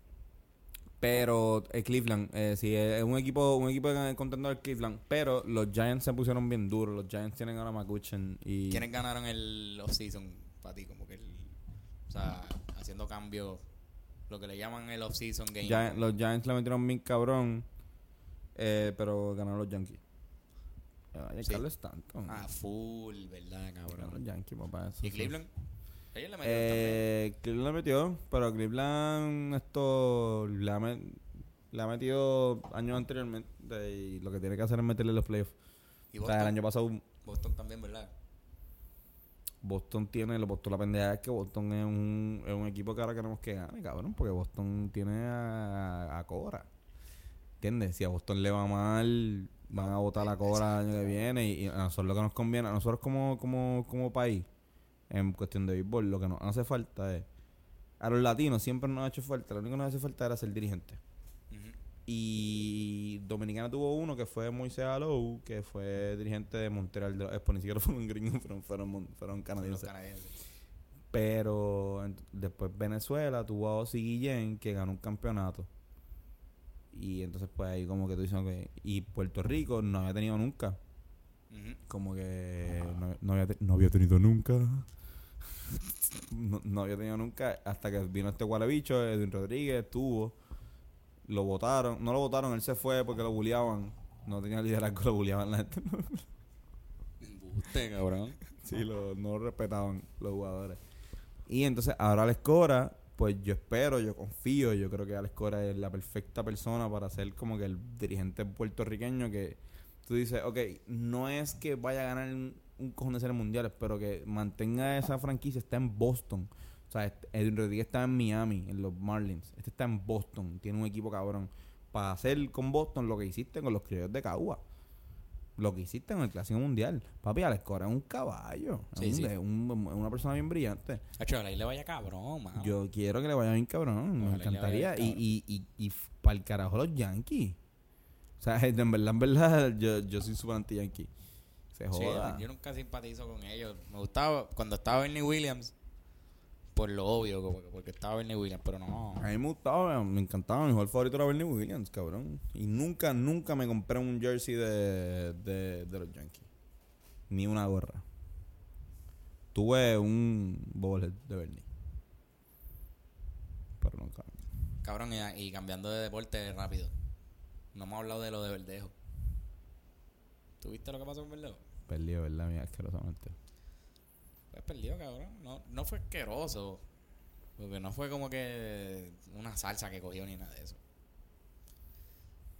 Pero eh, Cleveland, eh, sí, es un equipo, un equipo de contendor Cleveland. Pero los Giants se pusieron bien duros. Los Giants tienen ahora a McCutcheon y...
¿Quiénes ganaron el off-season para ti? Como que el, o sea, haciendo cambios, lo que le llaman el off-season game.
Los Giants le metieron bien cabrón. Eh, pero ganaron los Yankees. Ay,
Sí.
Carlos Stanton.
Ah, full, ¿verdad,
Ganaron los
cabrón?
Yankees, papá. eso-
¿Y Cleveland? Ellos le metieron
Eh, Cleveland le metió, pero Cleveland esto le ha, met- le ha metido años anteriormente y lo que tiene que hacer es meterle los playoffs.
también. ¿Y
O sea, el
Boston?
año pasado
Boston también, ¿verdad?
Boston tiene, lo Boston la pendeja es que Boston es un, es un equipo que ahora queremos que gane, cabrón, porque Boston tiene a, a Cobra. ¿Entiendes? Si a Boston le va mal, van a votar a Cobra el año que viene y, y a nosotros lo que nos conviene, a nosotros como, como, como país, en cuestión de béisbol, lo que nos hace falta es, a los latinos siempre nos ha hecho falta, lo único que nos hace falta era ser dirigente. Y Dominicana tuvo uno que fue Moisés Alou, que fue dirigente de Montreal de los Expos, ni siquiera fueron gringos, fueron, fueron, fueron canadienses. Pero después Venezuela tuvo a Ozzy Guillén que ganó un campeonato. Y entonces pues ahí como que tú dices, ok. Y Puerto Rico no había tenido nunca. Como que no, no había, te- no había tenido nunca. no, no había tenido nunca hasta que vino este guarabicho, Edwin Rodríguez, tuvo. Lo votaron. No lo votaron, él se fue porque lo bulleaban. No tenía liderazgo, lo bulleaban la gente.
Embuste, cabrón.
Sí, lo, no lo respetaban los jugadores. Y entonces ahora Alex Cora, pues yo espero, yo confío, yo creo que Alex Cora es la perfecta persona para ser como que el dirigente puertorriqueño que tú dices, ok, no es que vaya a ganar un, un cojón de series mundiales, pero que mantenga esa franquicia, está en Boston. O sea, este- Edwin Rodríguez está en Miami, en los Marlins. Este está en Boston, tiene un equipo cabrón. Para hacer con Boston lo que hiciste con los criollos de Cagua lo que hiciste en el Clásico Mundial. Papi, Alex Cora es un caballo. Es
Sí,
un-
sí.
es un- es una persona bien brillante.
Hacho, a la isla vaya cabrón, mano.
Yo quiero que le vaya bien cabrón. Me
Ojalá le
encantaría. Y, y, y, y para el carajo los Yankees. O sea, en verdad, en verdad, yo, yo soy super anti-Yankee. Se
Sí,
joda.
yo nunca simpatizo con ellos. Me gustaba cuando estaba Bernie Williams, por lo obvio, como que porque estaba Bernie Williams, pero no.
A mí me gustaba, me encantaba. Mi jugador favorito era Bernie Williams, cabrón. Y nunca, nunca me compré un jersey de, de, de los Yankees. Ni una gorra. Tuve un bobblehead de Bernie. Pero nunca.
Cabrón, y, y cambiando de deporte rápido. No hemos hablado de lo de Verdejo. ¿Tuviste lo que pasó con Verdejo?
Perdió, ¿verdad? Mía, asquerosamente.
Pues perdió, cabrón. No, no fue asqueroso. Porque no fue como que una salsa que cogió ni nada de eso.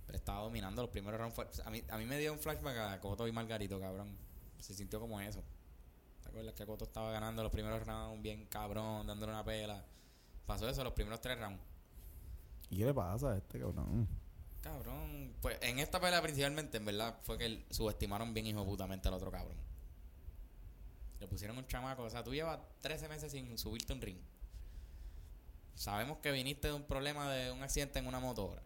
Pero estaba dominando los primeros rounds. A mí, a mí me dio un flashback a Coto y Margarito, cabrón. Se sintió como eso. ¿Te acuerdas que Coto estaba ganando los primeros rounds bien cabrón, dándole una pela? Pasó eso los primeros tres rounds.
¿Y qué le pasa a este cabrón?
Cabrón, pues en esta pelea principalmente, en verdad, fue que subestimaron bien hijo putamente al otro cabrón. Le pusieron un chamaco, o sea, tú llevas 13 meses sin subirte un ring. Sabemos que viniste de un problema de un accidente en una motora.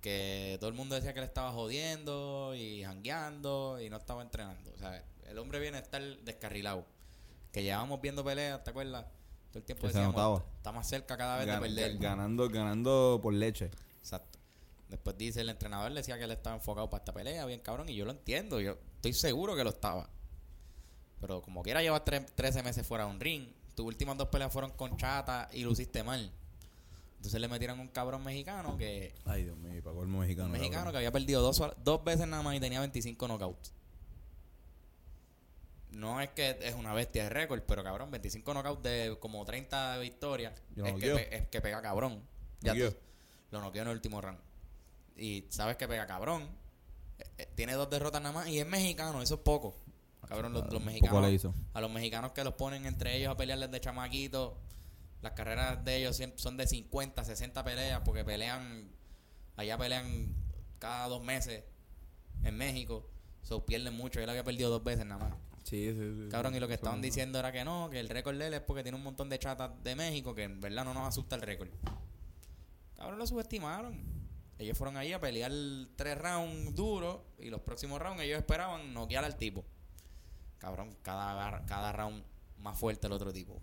Que todo el mundo decía que le estaba jodiendo y jangueando y no estaba entrenando. O sea, el hombre viene a estar descarrilado. Que llevábamos viendo peleas, ¿te acuerdas? Todo el tiempo
Que
decíamos, está más cerca cada vez
Gan-
de perder.
ga- ganando, ganando por leche.
Exacto. Después dice el entrenador le decía que él estaba enfocado para esta pelea, bien cabrón, y yo lo entiendo, yo estoy seguro que lo estaba. Pero como quiera llevar tre- 13 meses fuera de un ring, tus últimas dos peleas fueron con chata y luciste mal. Entonces le metieron un cabrón mexicano que.
Ay, Dios mío, pagó el mexicano.
Un mexicano
cabrón.
que había perdido dos, dos veces nada más y tenía 25 knockouts. No es que es una bestia de récord, pero cabrón, 25 knockouts de como 30 victorias.
¿Y lo
Es que, pe- es que pega cabrón. Ya tú- lo noqueó en el último round. Y sabes que pega cabrón. Eh, eh, Tiene dos derrotas nada más y es mexicano, eso es poco. Cabrón, los, los mexicanos.
hizo.
A los mexicanos que los ponen entre ellos a pelearles de chamaquitos. Las carreras de ellos son de 50, 60 peleas porque pelean. Allá pelean cada dos meses en México. So, pierden mucho. Él había perdido dos veces nada más.
Sí, sí, sí.
Cabrón, y lo que estaban diciendo era que no, que el récord de él es porque tiene un montón de chatas de México que en verdad no nos asusta el récord. Cabrón, lo subestimaron. Ellos fueron ahí a pelear tres rounds duros y los próximos rounds ellos esperaban noquear al tipo. Cabrón, cada, cada round más fuerte el otro tipo.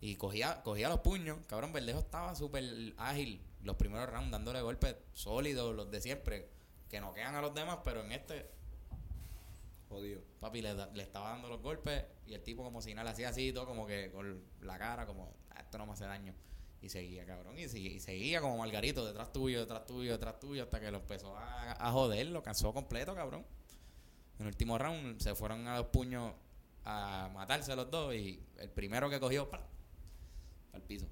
Y cogía, cogía los puños. Cabrón, Verdejo estaba súper ágil. Los primeros rounds dándole golpes sólidos, los de siempre. Que noquean a los demás, pero en este
Jodido.
Papi le, le estaba dando los golpes y el tipo como si nada le hacía así, todo como que con la cara, como, "Ah, esto no me hace daño. Y seguía, cabrón. Y, seguía- y seguía como Margarito, detrás tuyo, detrás tuyo, detrás tuyo, hasta que lo empezó a, a joder, lo cansó completo, cabrón. En el último round se fueron a los puños a matarse los dos y el primero que cogió, ¡pam! al piso.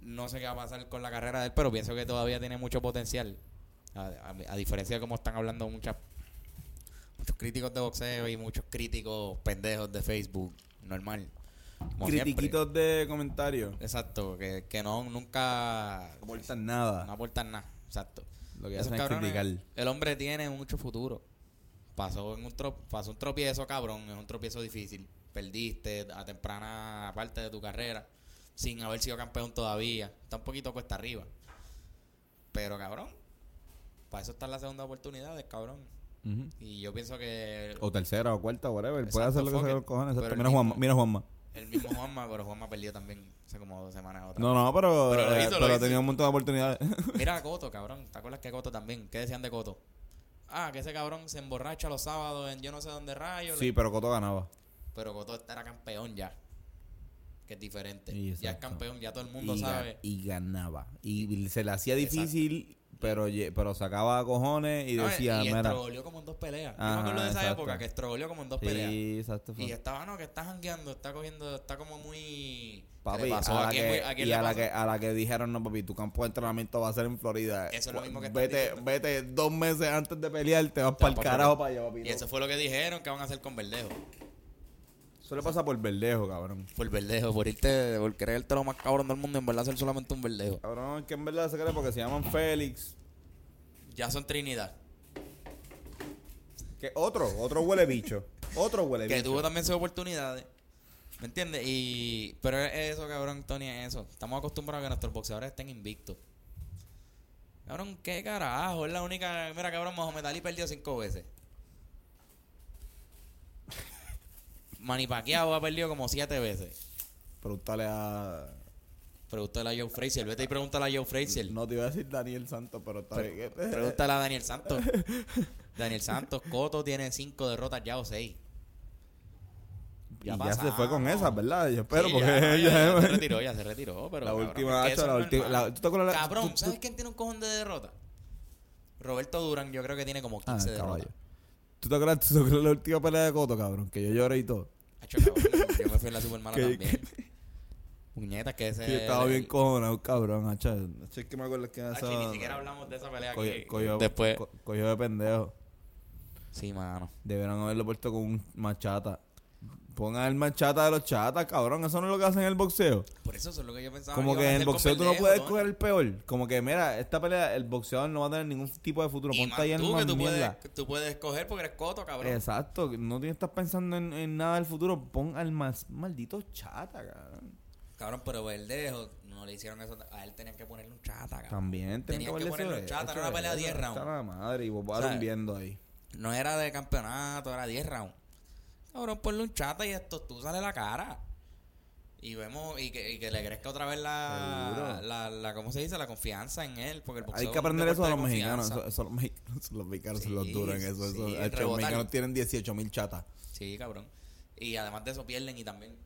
No sé qué va a pasar con la carrera de él, pero pienso que todavía tiene mucho potencial. A, a- a diferencia de cómo están hablando muchas muchos críticos de boxeo y muchos críticos pendejos de Facebook, normal. Como
Critiquitos de comentarios.
Exacto, que, que no nunca
No aportan nada.
no aportan nada. Exacto.
Lo que
Esos
hacen es
cabrones,
criticar.
El hombre tiene mucho futuro. Pasó en un tro- pasó un tropiezo, cabrón, es un tropiezo difícil. Perdiste a temprana parte de tu carrera sin haber sido campeón todavía. Está un poquito cuesta arriba. Pero cabrón, para eso están las segundas oportunidades, cabrón. Y yo pienso que
O tercera o cuarta, whatever. Puede hacer lo que se le cojones. Mira Juanma, mira Juanma.
El mismo Juanma, pero Juanma perdió también hace como dos semanas otra
No,
vez.
no, pero,
Pero lo
eh,
hizo, lo
pero ha
hizo.
tenido un montón de oportunidades.
Mira a Coto, cabrón. ¿Te acuerdas que Coto también? ¿Qué decían de Coto? Ah, que ese cabrón se emborracha los sábados en yo no sé dónde rayos.
sí, pero Coto ganaba.
Pero Coto era campeón ya. Que es diferente. Ya es campeón, ya todo el mundo
y,
sabe.
y ganaba. Y se le hacía
Exacto.
Pero, pero sacaba cojones y
No,
decía,
y
mira.
como en dos peleas. Yo
Ajá,
me acuerdo de esa
exacto.
época que estrogoleó como en dos peleas.
Exacto.
Y estaba, no, que está jangueando, está cogiendo, está como muy... ¿qué
Papi, a la,
¿A quién,
que,
a
y a la que a la que dijeron no papi tu campo de entrenamiento va a ser en Florida
Eso es lo mismo que
vete vete dos meses antes de pelear te vas para el carajo para allá papi
Y eso fue lo que dijeron que van a hacer con Verdejo.
Eso le pasa por verdejo cabrón
Por verdejo, por irte, por creerte lo más cabrón del mundo, en verdad ser solamente un verdejo.
cabrón es que en verdad se cree porque se llaman Félix
Ya son Trinidad.
que otro otro huele bicho otro huele
Que
bicho
tuvo también sus oportunidades. ¿Me entiendes? Y, pero es eso, cabrón, Tony, es eso. Estamos acostumbrados a que nuestros boxeadores estén invictos. Cabrón, ¿qué carajo? Es la única... Mira, cabrón, Mohamed Ali perdió cinco veces. Manny Pacquiao ha perdido como siete veces.
pregúntale a
Pregúntale a Joe Frazier. Vete y pregúntale a Joe Frazier.
no te iba a decir Daniel Santos pero está
Pre-
bien
Pregúntale a Daniel Santos. Daniel Santos, Coto tiene cinco derrotas ya o seis.
y ya se fue con esas verdad yo espero
Sí,
porque
ya, ya,
ya-
ya se retiró, ya se retiró. Pero,
la
cabrón,
última hacha, la última
normal.
la- ¿tú te acuerdas la-
Cabrón,
tú-
¿sabes
tú-
quién tiene un cojón de derrota? Roberto Durán, yo creo que tiene como 15
ah
derrotas.
¿Tú te acuerdas, tú te acuerdas la última pelea de Coto, cabrón? Que yo lloré y todo.
Hacho, cabrón, yo me fui en la supermala
Que-
también. Puñetas, que ese.
Yo estaba bien cojonado, cabrón, hacha. Hacha, es que me acuerdo que esa...
y ni siquiera hablamos de esa pelea aquí.
cogió-
Después.
de pendejo.
Sí, mano.
Debieron haberlo puesto con un machata. Pongan el machata de los chatas, cabrón. Eso no es lo que hacen en el boxeo.
Por eso eso es lo que yo pensaba.
Como que en el boxeo tú no puedes
Tony.
coger el peor. Como que, mira, esta pelea, el boxeador no va a tener ningún tipo de futuro.
Y
Ponte ahí en
tú, que tú
mierda.
puedes, tú puedes escoger porque eres Coto, cabrón.
Exacto. No tienes que estar pensando en, en nada del futuro. Pon al más maldito chata, cabrón.
Cabrón, pero Verdejo no le hicieron eso. A él tenían que ponerle un chata, cabrón.
También
Tenían
tienen
que
ponerle
un chata, era una pelea
eso,
10 rounds.
la madre y vos viendo ahí.
No era de campeonato, era 10 rounds. Cabrón, ponle un chata y esto tú sale la cara. Y vemos, y que, y que le crezca otra vez la, la, la, ¿cómo se dice? La confianza en él. Porque el boxeo
Hay que aprender eso de los mexicanos. Eso, eso los mexicanos, los mexicanos son los en eso.
sí,
eso. los mexicanos tienen 18 mil chatas.
Sí, cabrón. Y además de eso pierden y también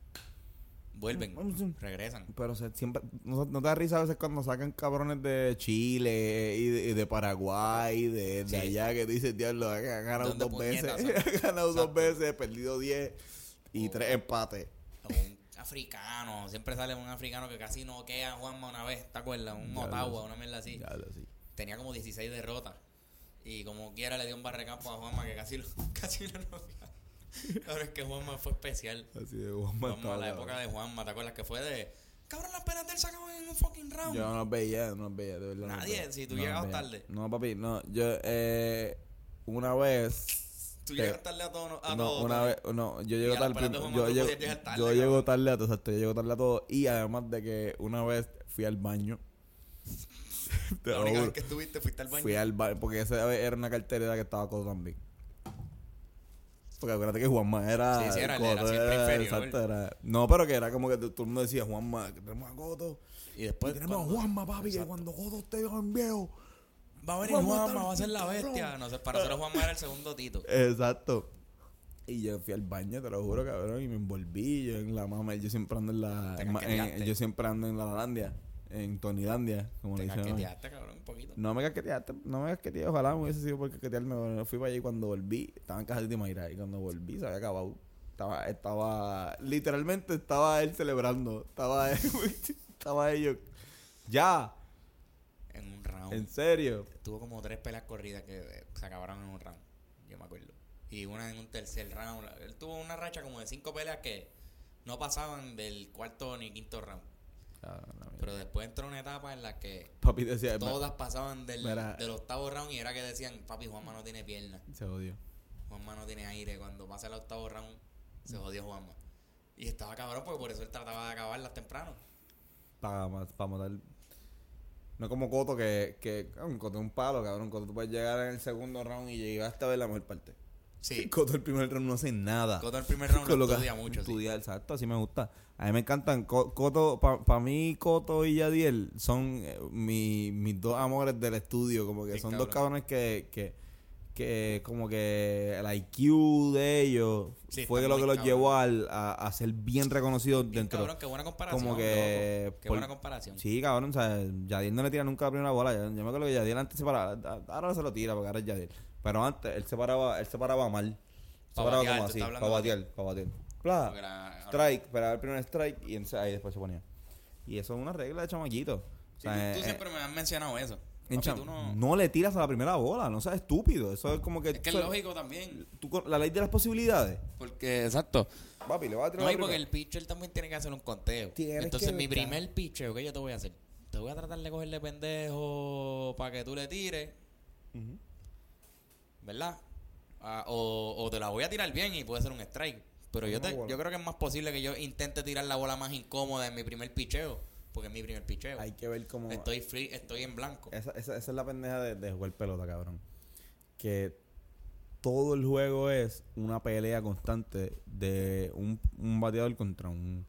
Vuelven, regresan.
Pero se- siempre, ¿no, no te da risa a veces cuando sacan cabrones de Chile y de, y de Paraguay, de, de
Sí.
allá, que dices, diablo, ha ganado
¿Dónde
dos veces,
puñetas
ha ganado dos veces, perdido 10 y tres empates.
O un africano, siempre sale un africano que casi no queda Juanma una vez, ¿te acuerdas? Un
Ya
Ottawa, una mierda así.
Diablo, sí.
Tenía como 16 derrotas. Y como quiera le dio un barrecampo a Juanma que casi lo, casi lo. Ahora es que Juanma fue especial.
Así de Juanma
Juanma, la época de Juanma, ¿te acuerdas? Que fue de. Cabrón, las penas de él se acaban en un fucking round.
Yo no los veía, no los veía, de verdad.
Nadie, si tú
No
llegabas tarde.
No, papi, no. Yo, eh, una vez.
Tú llegas tarde a todo. A
no,
todo,
una vez, no, yo llego
las
tarde, yo, llego,
tarde,
yo
cabrón.
llego tarde a todo, exacto, yo llego tarde a todo y además de que una vez fui al baño.
La única vez que estuviste fuiste al baño.
Fui al baño, porque esa vez era una cartera que estaba Coto también. Porque acuérdate que Juanma era.
Sí, sí, era el
Coto exacto, era- no, pero que era como que todo el mundo decía Juanma, que tenemos a Coto.
Y después.
y tenemos
cuando-
a Juanma, papi, que
Exacto.
cuando Coto esté bien viejo.
Va a venir
Juanma
va a ser la bestia. No sé, para nosotros Juanma era el segundo Tito.
Exacto. Y yo fui al baño, te lo juro, cabrón, y me envolví. Yo en la mama, yo siempre ando en la. En- yo siempre ando en la Lalandia, en Tonilandia, como
Te
le
casqueteaste, cabrón, un poquito.
No me casqueteaste, no me casqueteé, ojalá me hubiese sido por casquetearme. Fui para allá y cuando volví, estaba en casa de Mayra y cuando volví se había acabado. Estaba, estaba, literalmente estaba él celebrando. Estaba él, estaba ellos. Ya,
En un round.
en serio.
Tuvo como tres peleas corridas que eh, se acabaron en un round. Yo me acuerdo. Y una en un tercer round. Él tuvo una racha como de cinco peleas que no pasaban del cuarto ni quinto round. Pero después entró una etapa en la que
Papi decía,
todas pasaban del,
Mira.
del octavo round y era que decían, papi, Juanma no tiene pierna.
se odió.
Juanma no tiene aire. Cuando pasa el octavo round, se jodió Juanma. Y estaba cabrón porque por eso él trataba de acabarlas temprano.
para, para matar. No como Coto, que, que un Coto un palo, cabrón. Coto tú puedes llegar en el segundo round y llegaste a ver la mejor parte.
Sí.
Coto el primer round no hace nada.
Coto el primer round lo estudia mucho, sí.
estudia, exacto, así me gusta. A mí me encantan. Co- Coto, para mí, Coto y Yadiel son eh, mi- mis dos amores del estudio. Como que son dos cabrones que, que, que como que el IQ de ellos
Sí,
fue lo que los llevó al, a, a ser bien reconocidos
Bien
dentro.
cabrón, qué buena comparación.
como que
loco. Qué
por-
buena comparación.
Sí, cabrón, o sea, Yadiel no le tira nunca la primera bola. Yo, yo me acuerdo que Yadiel antes se paraba, ahora se lo tira porque ahora es Yadiel. Pero antes él se paraba, él se paraba mal. Se
Pa'
paraba
batear,
como así, para batear, para batear. Pla,
la-
strike, esperaba el primer strike y entonces ahí después se ponía. Y eso es una regla de chamaquito. O sea,
tú, tú
eh,
siempre me has mencionado eso. Papi, tú no-
no... le tiras a la primera bola, no seas estúpido. Eso es como que.
Es que es lógico también.
tú la ley de las posibilidades.
Porque, exacto.
Papi, le vas a tirar
No,
la
y porque el pitcher también tiene que hacer un conteo.
Tienes
Entonces, mi
buscar.
primer pitcher, ¿qué yo te voy a hacer? Te voy a tratar de cogerle pendejo para que tú le tires. ¿verdad? Ah, o, o te la voy a tirar bien y puede ser un strike. Pero yo, te, yo creo que es más posible que yo intente tirar la bola más incómoda en mi primer picheo. Porque es mi primer picheo.
Hay que ver cómo.
Estoy free, estoy en blanco.
Esa, esa, esa es la pendeja de, de jugar pelota, cabrón. Que todo el juego es una pelea constante de un, un bateador contra un,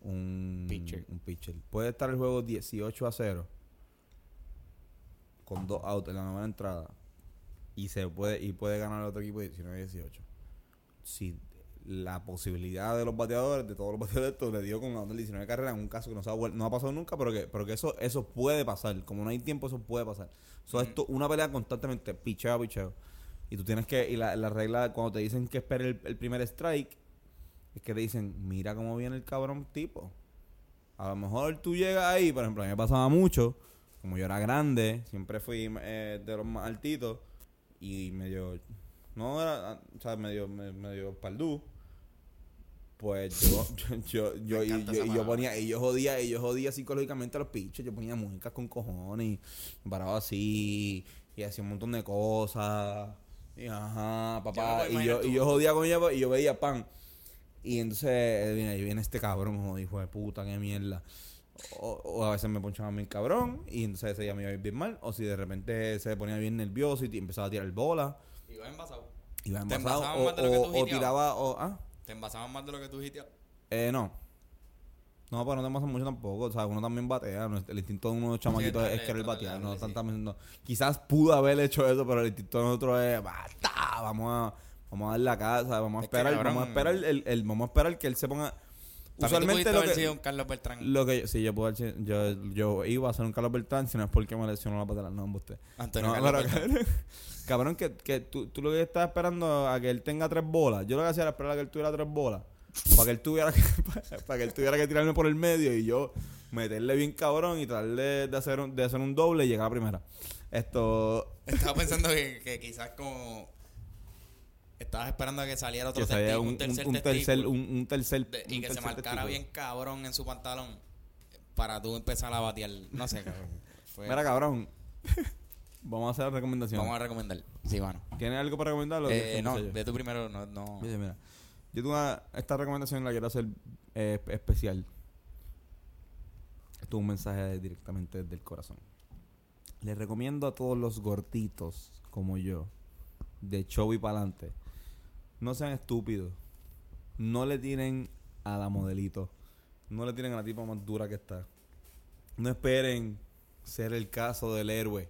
un
Pitcher.
un pitcher. Puede estar el juego 18 a 0 con dos outs en la novena entrada y se puede y puede ganar el otro equipo 19 a 18. Si la posibilidad de los bateadores, de todos los bateadores, esto le dio con del 19 carreras en un caso que no, se ha, no ha pasado nunca, pero que, pero que eso, eso puede pasar. Como no hay tiempo, eso puede pasar. So, esto, una pelea constantemente, picheo picheo. Y tú tienes que, y la, la regla, cuando te dicen que espere el, el primer strike, es que te dicen, mira cómo viene el cabrón tipo. A lo mejor tú llegas ahí, por ejemplo, a mí me pasaba mucho, como yo era grande, siempre fui eh, de los más altitos, y medio, no era, o sea, medio, me- medio paldú. Pues yo, yo, yo, yo,
Me
y, yo, y yo ponía, y yo jodía, y yo jodía psicológicamente a los pinches, yo ponía muñecas con cojones, y me paraba así, y hacía un montón de cosas, y ajá, papá, y yo, y yo jodía con ella, y yo veía pan. Y entonces eh, viene, viene este cabrón, joder, hijo de puta, qué mierda. O, o a veces me ponchaba bien cabrón y entonces ese día me iba a ir bien mal. O si de repente se ponía bien nervioso y empezaba a tirar bola.
Y vas envasado.
Iba
¿Te
envasado.
envasaban
O, o- o tiraba. O, ah,
Te envasaban más de lo que tú hiteabas.
eh, no. No, pero no te envasas mucho tampoco. O sea, uno también batea. no El instinto de uno de los chamaquitos es querer batear. No,
sí.
no. Quizás pudo haber hecho eso, pero el instinto de nosotros es. Basta, vamos a, vamos a darle la casa. Vamos a
Es que,
esperar.
cabrón,
vamos a esperar el, el- vamos a esperar que él se ponga. Usualmente lo
haber
que-
sido un Carlos Beltrán.
Lo que yo, sí, yo puedo hacer- yo, yo iba a hacer un Carlos Bertán, si no es porque me lesionó la pata, no, usted.
Antonio
No,
Carlos
pero,
Beltrán.
cabrón, que, que tú, tú lo que estás esperando a que él tenga tres bolas. Yo lo que hacía era esperar a que él tuviera tres bolas. Para que él tuviera que, para que él tuviera que tirarme por el medio y yo meterle bien cabrón y tratar de, de hacer un, de hacer un doble y llegar a primera. Esto
Estaba pensando que, que quizás como... Estabas esperando a que saliera otro
que
testigo,
un,
un tercer
un, tercer tercer
de- y que se marcara bien cabrón en su pantalón para tú empezar a batear. No sé, cabrón. Fue-
Mira, cabrón. Vamos a hacer la recomendación.
vamos a recomendar. Sí, bueno.
¿Tienes algo para recomendarlo?
Eh,
¿Quieres que
no,
yo?
de tú primero, no. no.
Mira, mira. Yo tengo una- esta recomendación la quiero hacer eh, espe- especial. Esto es un mensaje directamente desde el corazón. Les recomiendo a todos los gorditos como yo, de show y pa'lante, no sean estúpidos. No le tiren a la modelito. No le tiren a la tipa más dura que está. No esperen ser el caso del héroe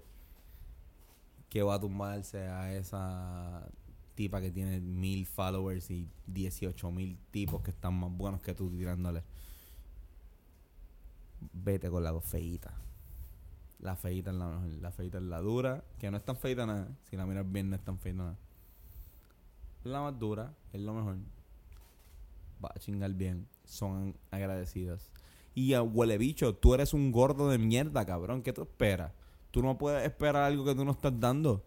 que va a tumbarse a esa tipa que tiene mil followers y 18 mil tipos que están más buenos que tú tirándole. Vete con la feita. La feita es la. La feita la dura, que no es tan feita nada. Si la miras bien, no es tan feita nada. La más dura es lo mejor. Va a chingar bien. Son agradecidas. Y a huele bicho, tú eres un gordo de mierda, cabrón. ¿Qué tú esperas? Tú no puedes esperar algo que tú no estás dando.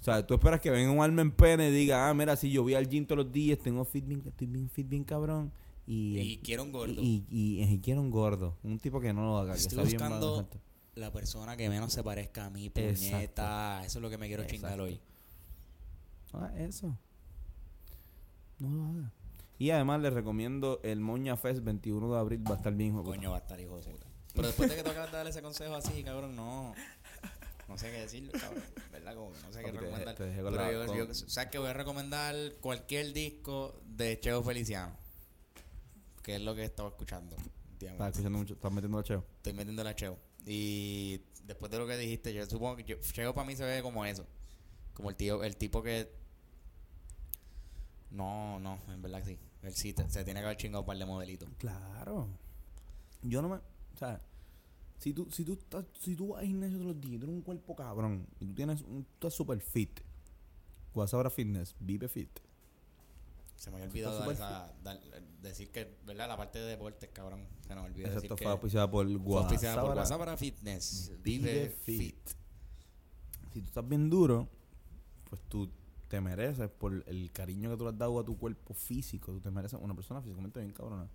O sea, tú esperas que venga un alma en pene y diga, ah, mira, si yo voy al gym todos los días, tengo fit bien, estoy bien fit, bien cabrón. Y,
Y quiero un gordo.
Y, y, y- quiero un gordo. Un tipo que no lo haga, que
Estoy
bien
buscando
mal-
la persona que menos se parezca a mí,
Exacto.
puñeta. Eso es lo que me quiero chingar
Exacto.
hoy.
Ah, eso. No lo haga. Y además les recomiendo el Moña Fest 21 de abril. Va a estar bien, hijo de puta.
Coño, va a estar hijo de puta. Pero después de que tú acabas de darle ese consejo así, cabrón, no. No sé qué decirlo, cabrón. ¿Verdad? Como que no sé qué
Papi, te-
recomendar.
te dejé con
Pero
la-
yo,
con-
yo- ¿sabes que Voy a recomendar cualquier disco de Cheo Feliciano. Que es lo que estaba escuchando. últimamente.
Estás escuchando mucho, estás metiendo la cheo.
Estoy metiendo la Cheo. Y después de lo que dijiste, yo supongo que yo- Cheo para mí se ve como eso. Como el tío, el tipo que. No, no, en verdad que sí. Él sí te- se tiene que haber chingado un par de modelitos.
Claro. Yo no me. O sea, si tú, si tú, estás, si tú vas al gimnasio todos los días y tienes un cuerpo cabrón y tú tienes un, tú estás super fit, Guasabra Fitness, vive fit.
Se me había olvidado
Está
dar
súper
esa, dar- decir que, ¿verdad? La parte de deportes, cabrón. Se nos olvidó decir
Exacto,
que
fue auspiciada por
auspiciada por
Guasabra
WhatsApp para Fitness.
Vive
Vive
Fit.
Fit.
Si tú estás bien duro, pues tú te mereces por el cariño que tú le has dado a tu cuerpo físico. Tú te mereces una persona físicamente bien cabrona.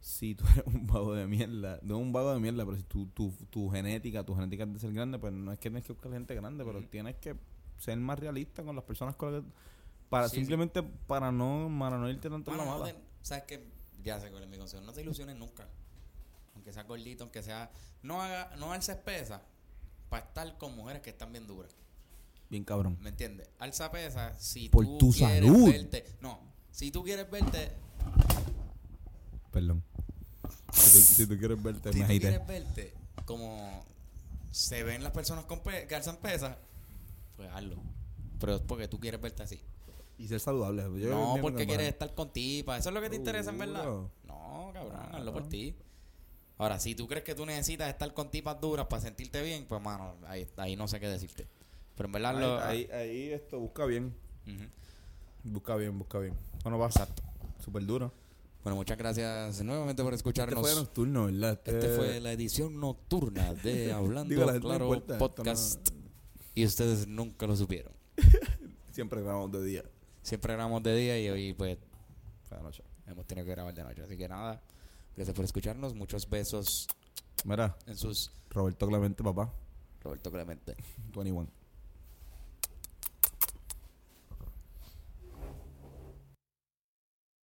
Si tú eres un vago de mierda, no un vago de mierda, pero si tu, tu, tu genética, tu genética es de ser grande, pues no es que tienes que buscar gente grande, pero
Ujú.
tienes que ser más realista con las personas con las que... Para
Sí, sí.
simplemente para no, para no irte tanto en la
Mano, no
mala.
te- ¿Sabes qué? Ya sé cuál es mi consejo. No te ilusiones nunca. Aunque sea gordito, aunque sea... No haga, no alces pesa para estar con mujeres que están bien duras.
Bien cabrón.
¿Me entiendes? Alza pesa si
Por
tú
tu
quieres
salud.
verte... No. Si tú quieres verte...
Perdón. Si tú, si tú quieres verte,
Si tú quieres verte como se ven las personas con pe- que alzan pesas, pues hazlo. Pero es porque tú quieres verte así.
Y ser saludable. Yo
no porque
que
quieres estar con tipa. Eso es lo que te interesa en verdad.
Seguro.
No, cabrón,
Claro.
hazlo por ti. Ahora, si tú crees que tú necesitas estar con tipas duras para sentirte bien, pues mano, ahí, ahí no sé qué decirte. Pero en verdad lo...
Ahí, ahí, ahí esto busca bien.
Ujú.
Busca bien, busca bien. Bueno, va.
Exacto.
Súper duro.
Bueno, muchas gracias nuevamente por
Este
escucharnos.
fue nocturno, ¿verdad?
Este fue la edición nocturna de Hablando
Digo, no
Claro
esto
Podcast. Y ustedes nunca lo supieron.
Siempre grabamos de día.
Siempre grabamos de día y hoy pues
Fue de noche.
hemos tenido que grabar de noche. Así que nada, gracias por escucharnos. Muchos besos
Mira,
en sus...
Roberto Clemente, papá.
Roberto Clemente.
21.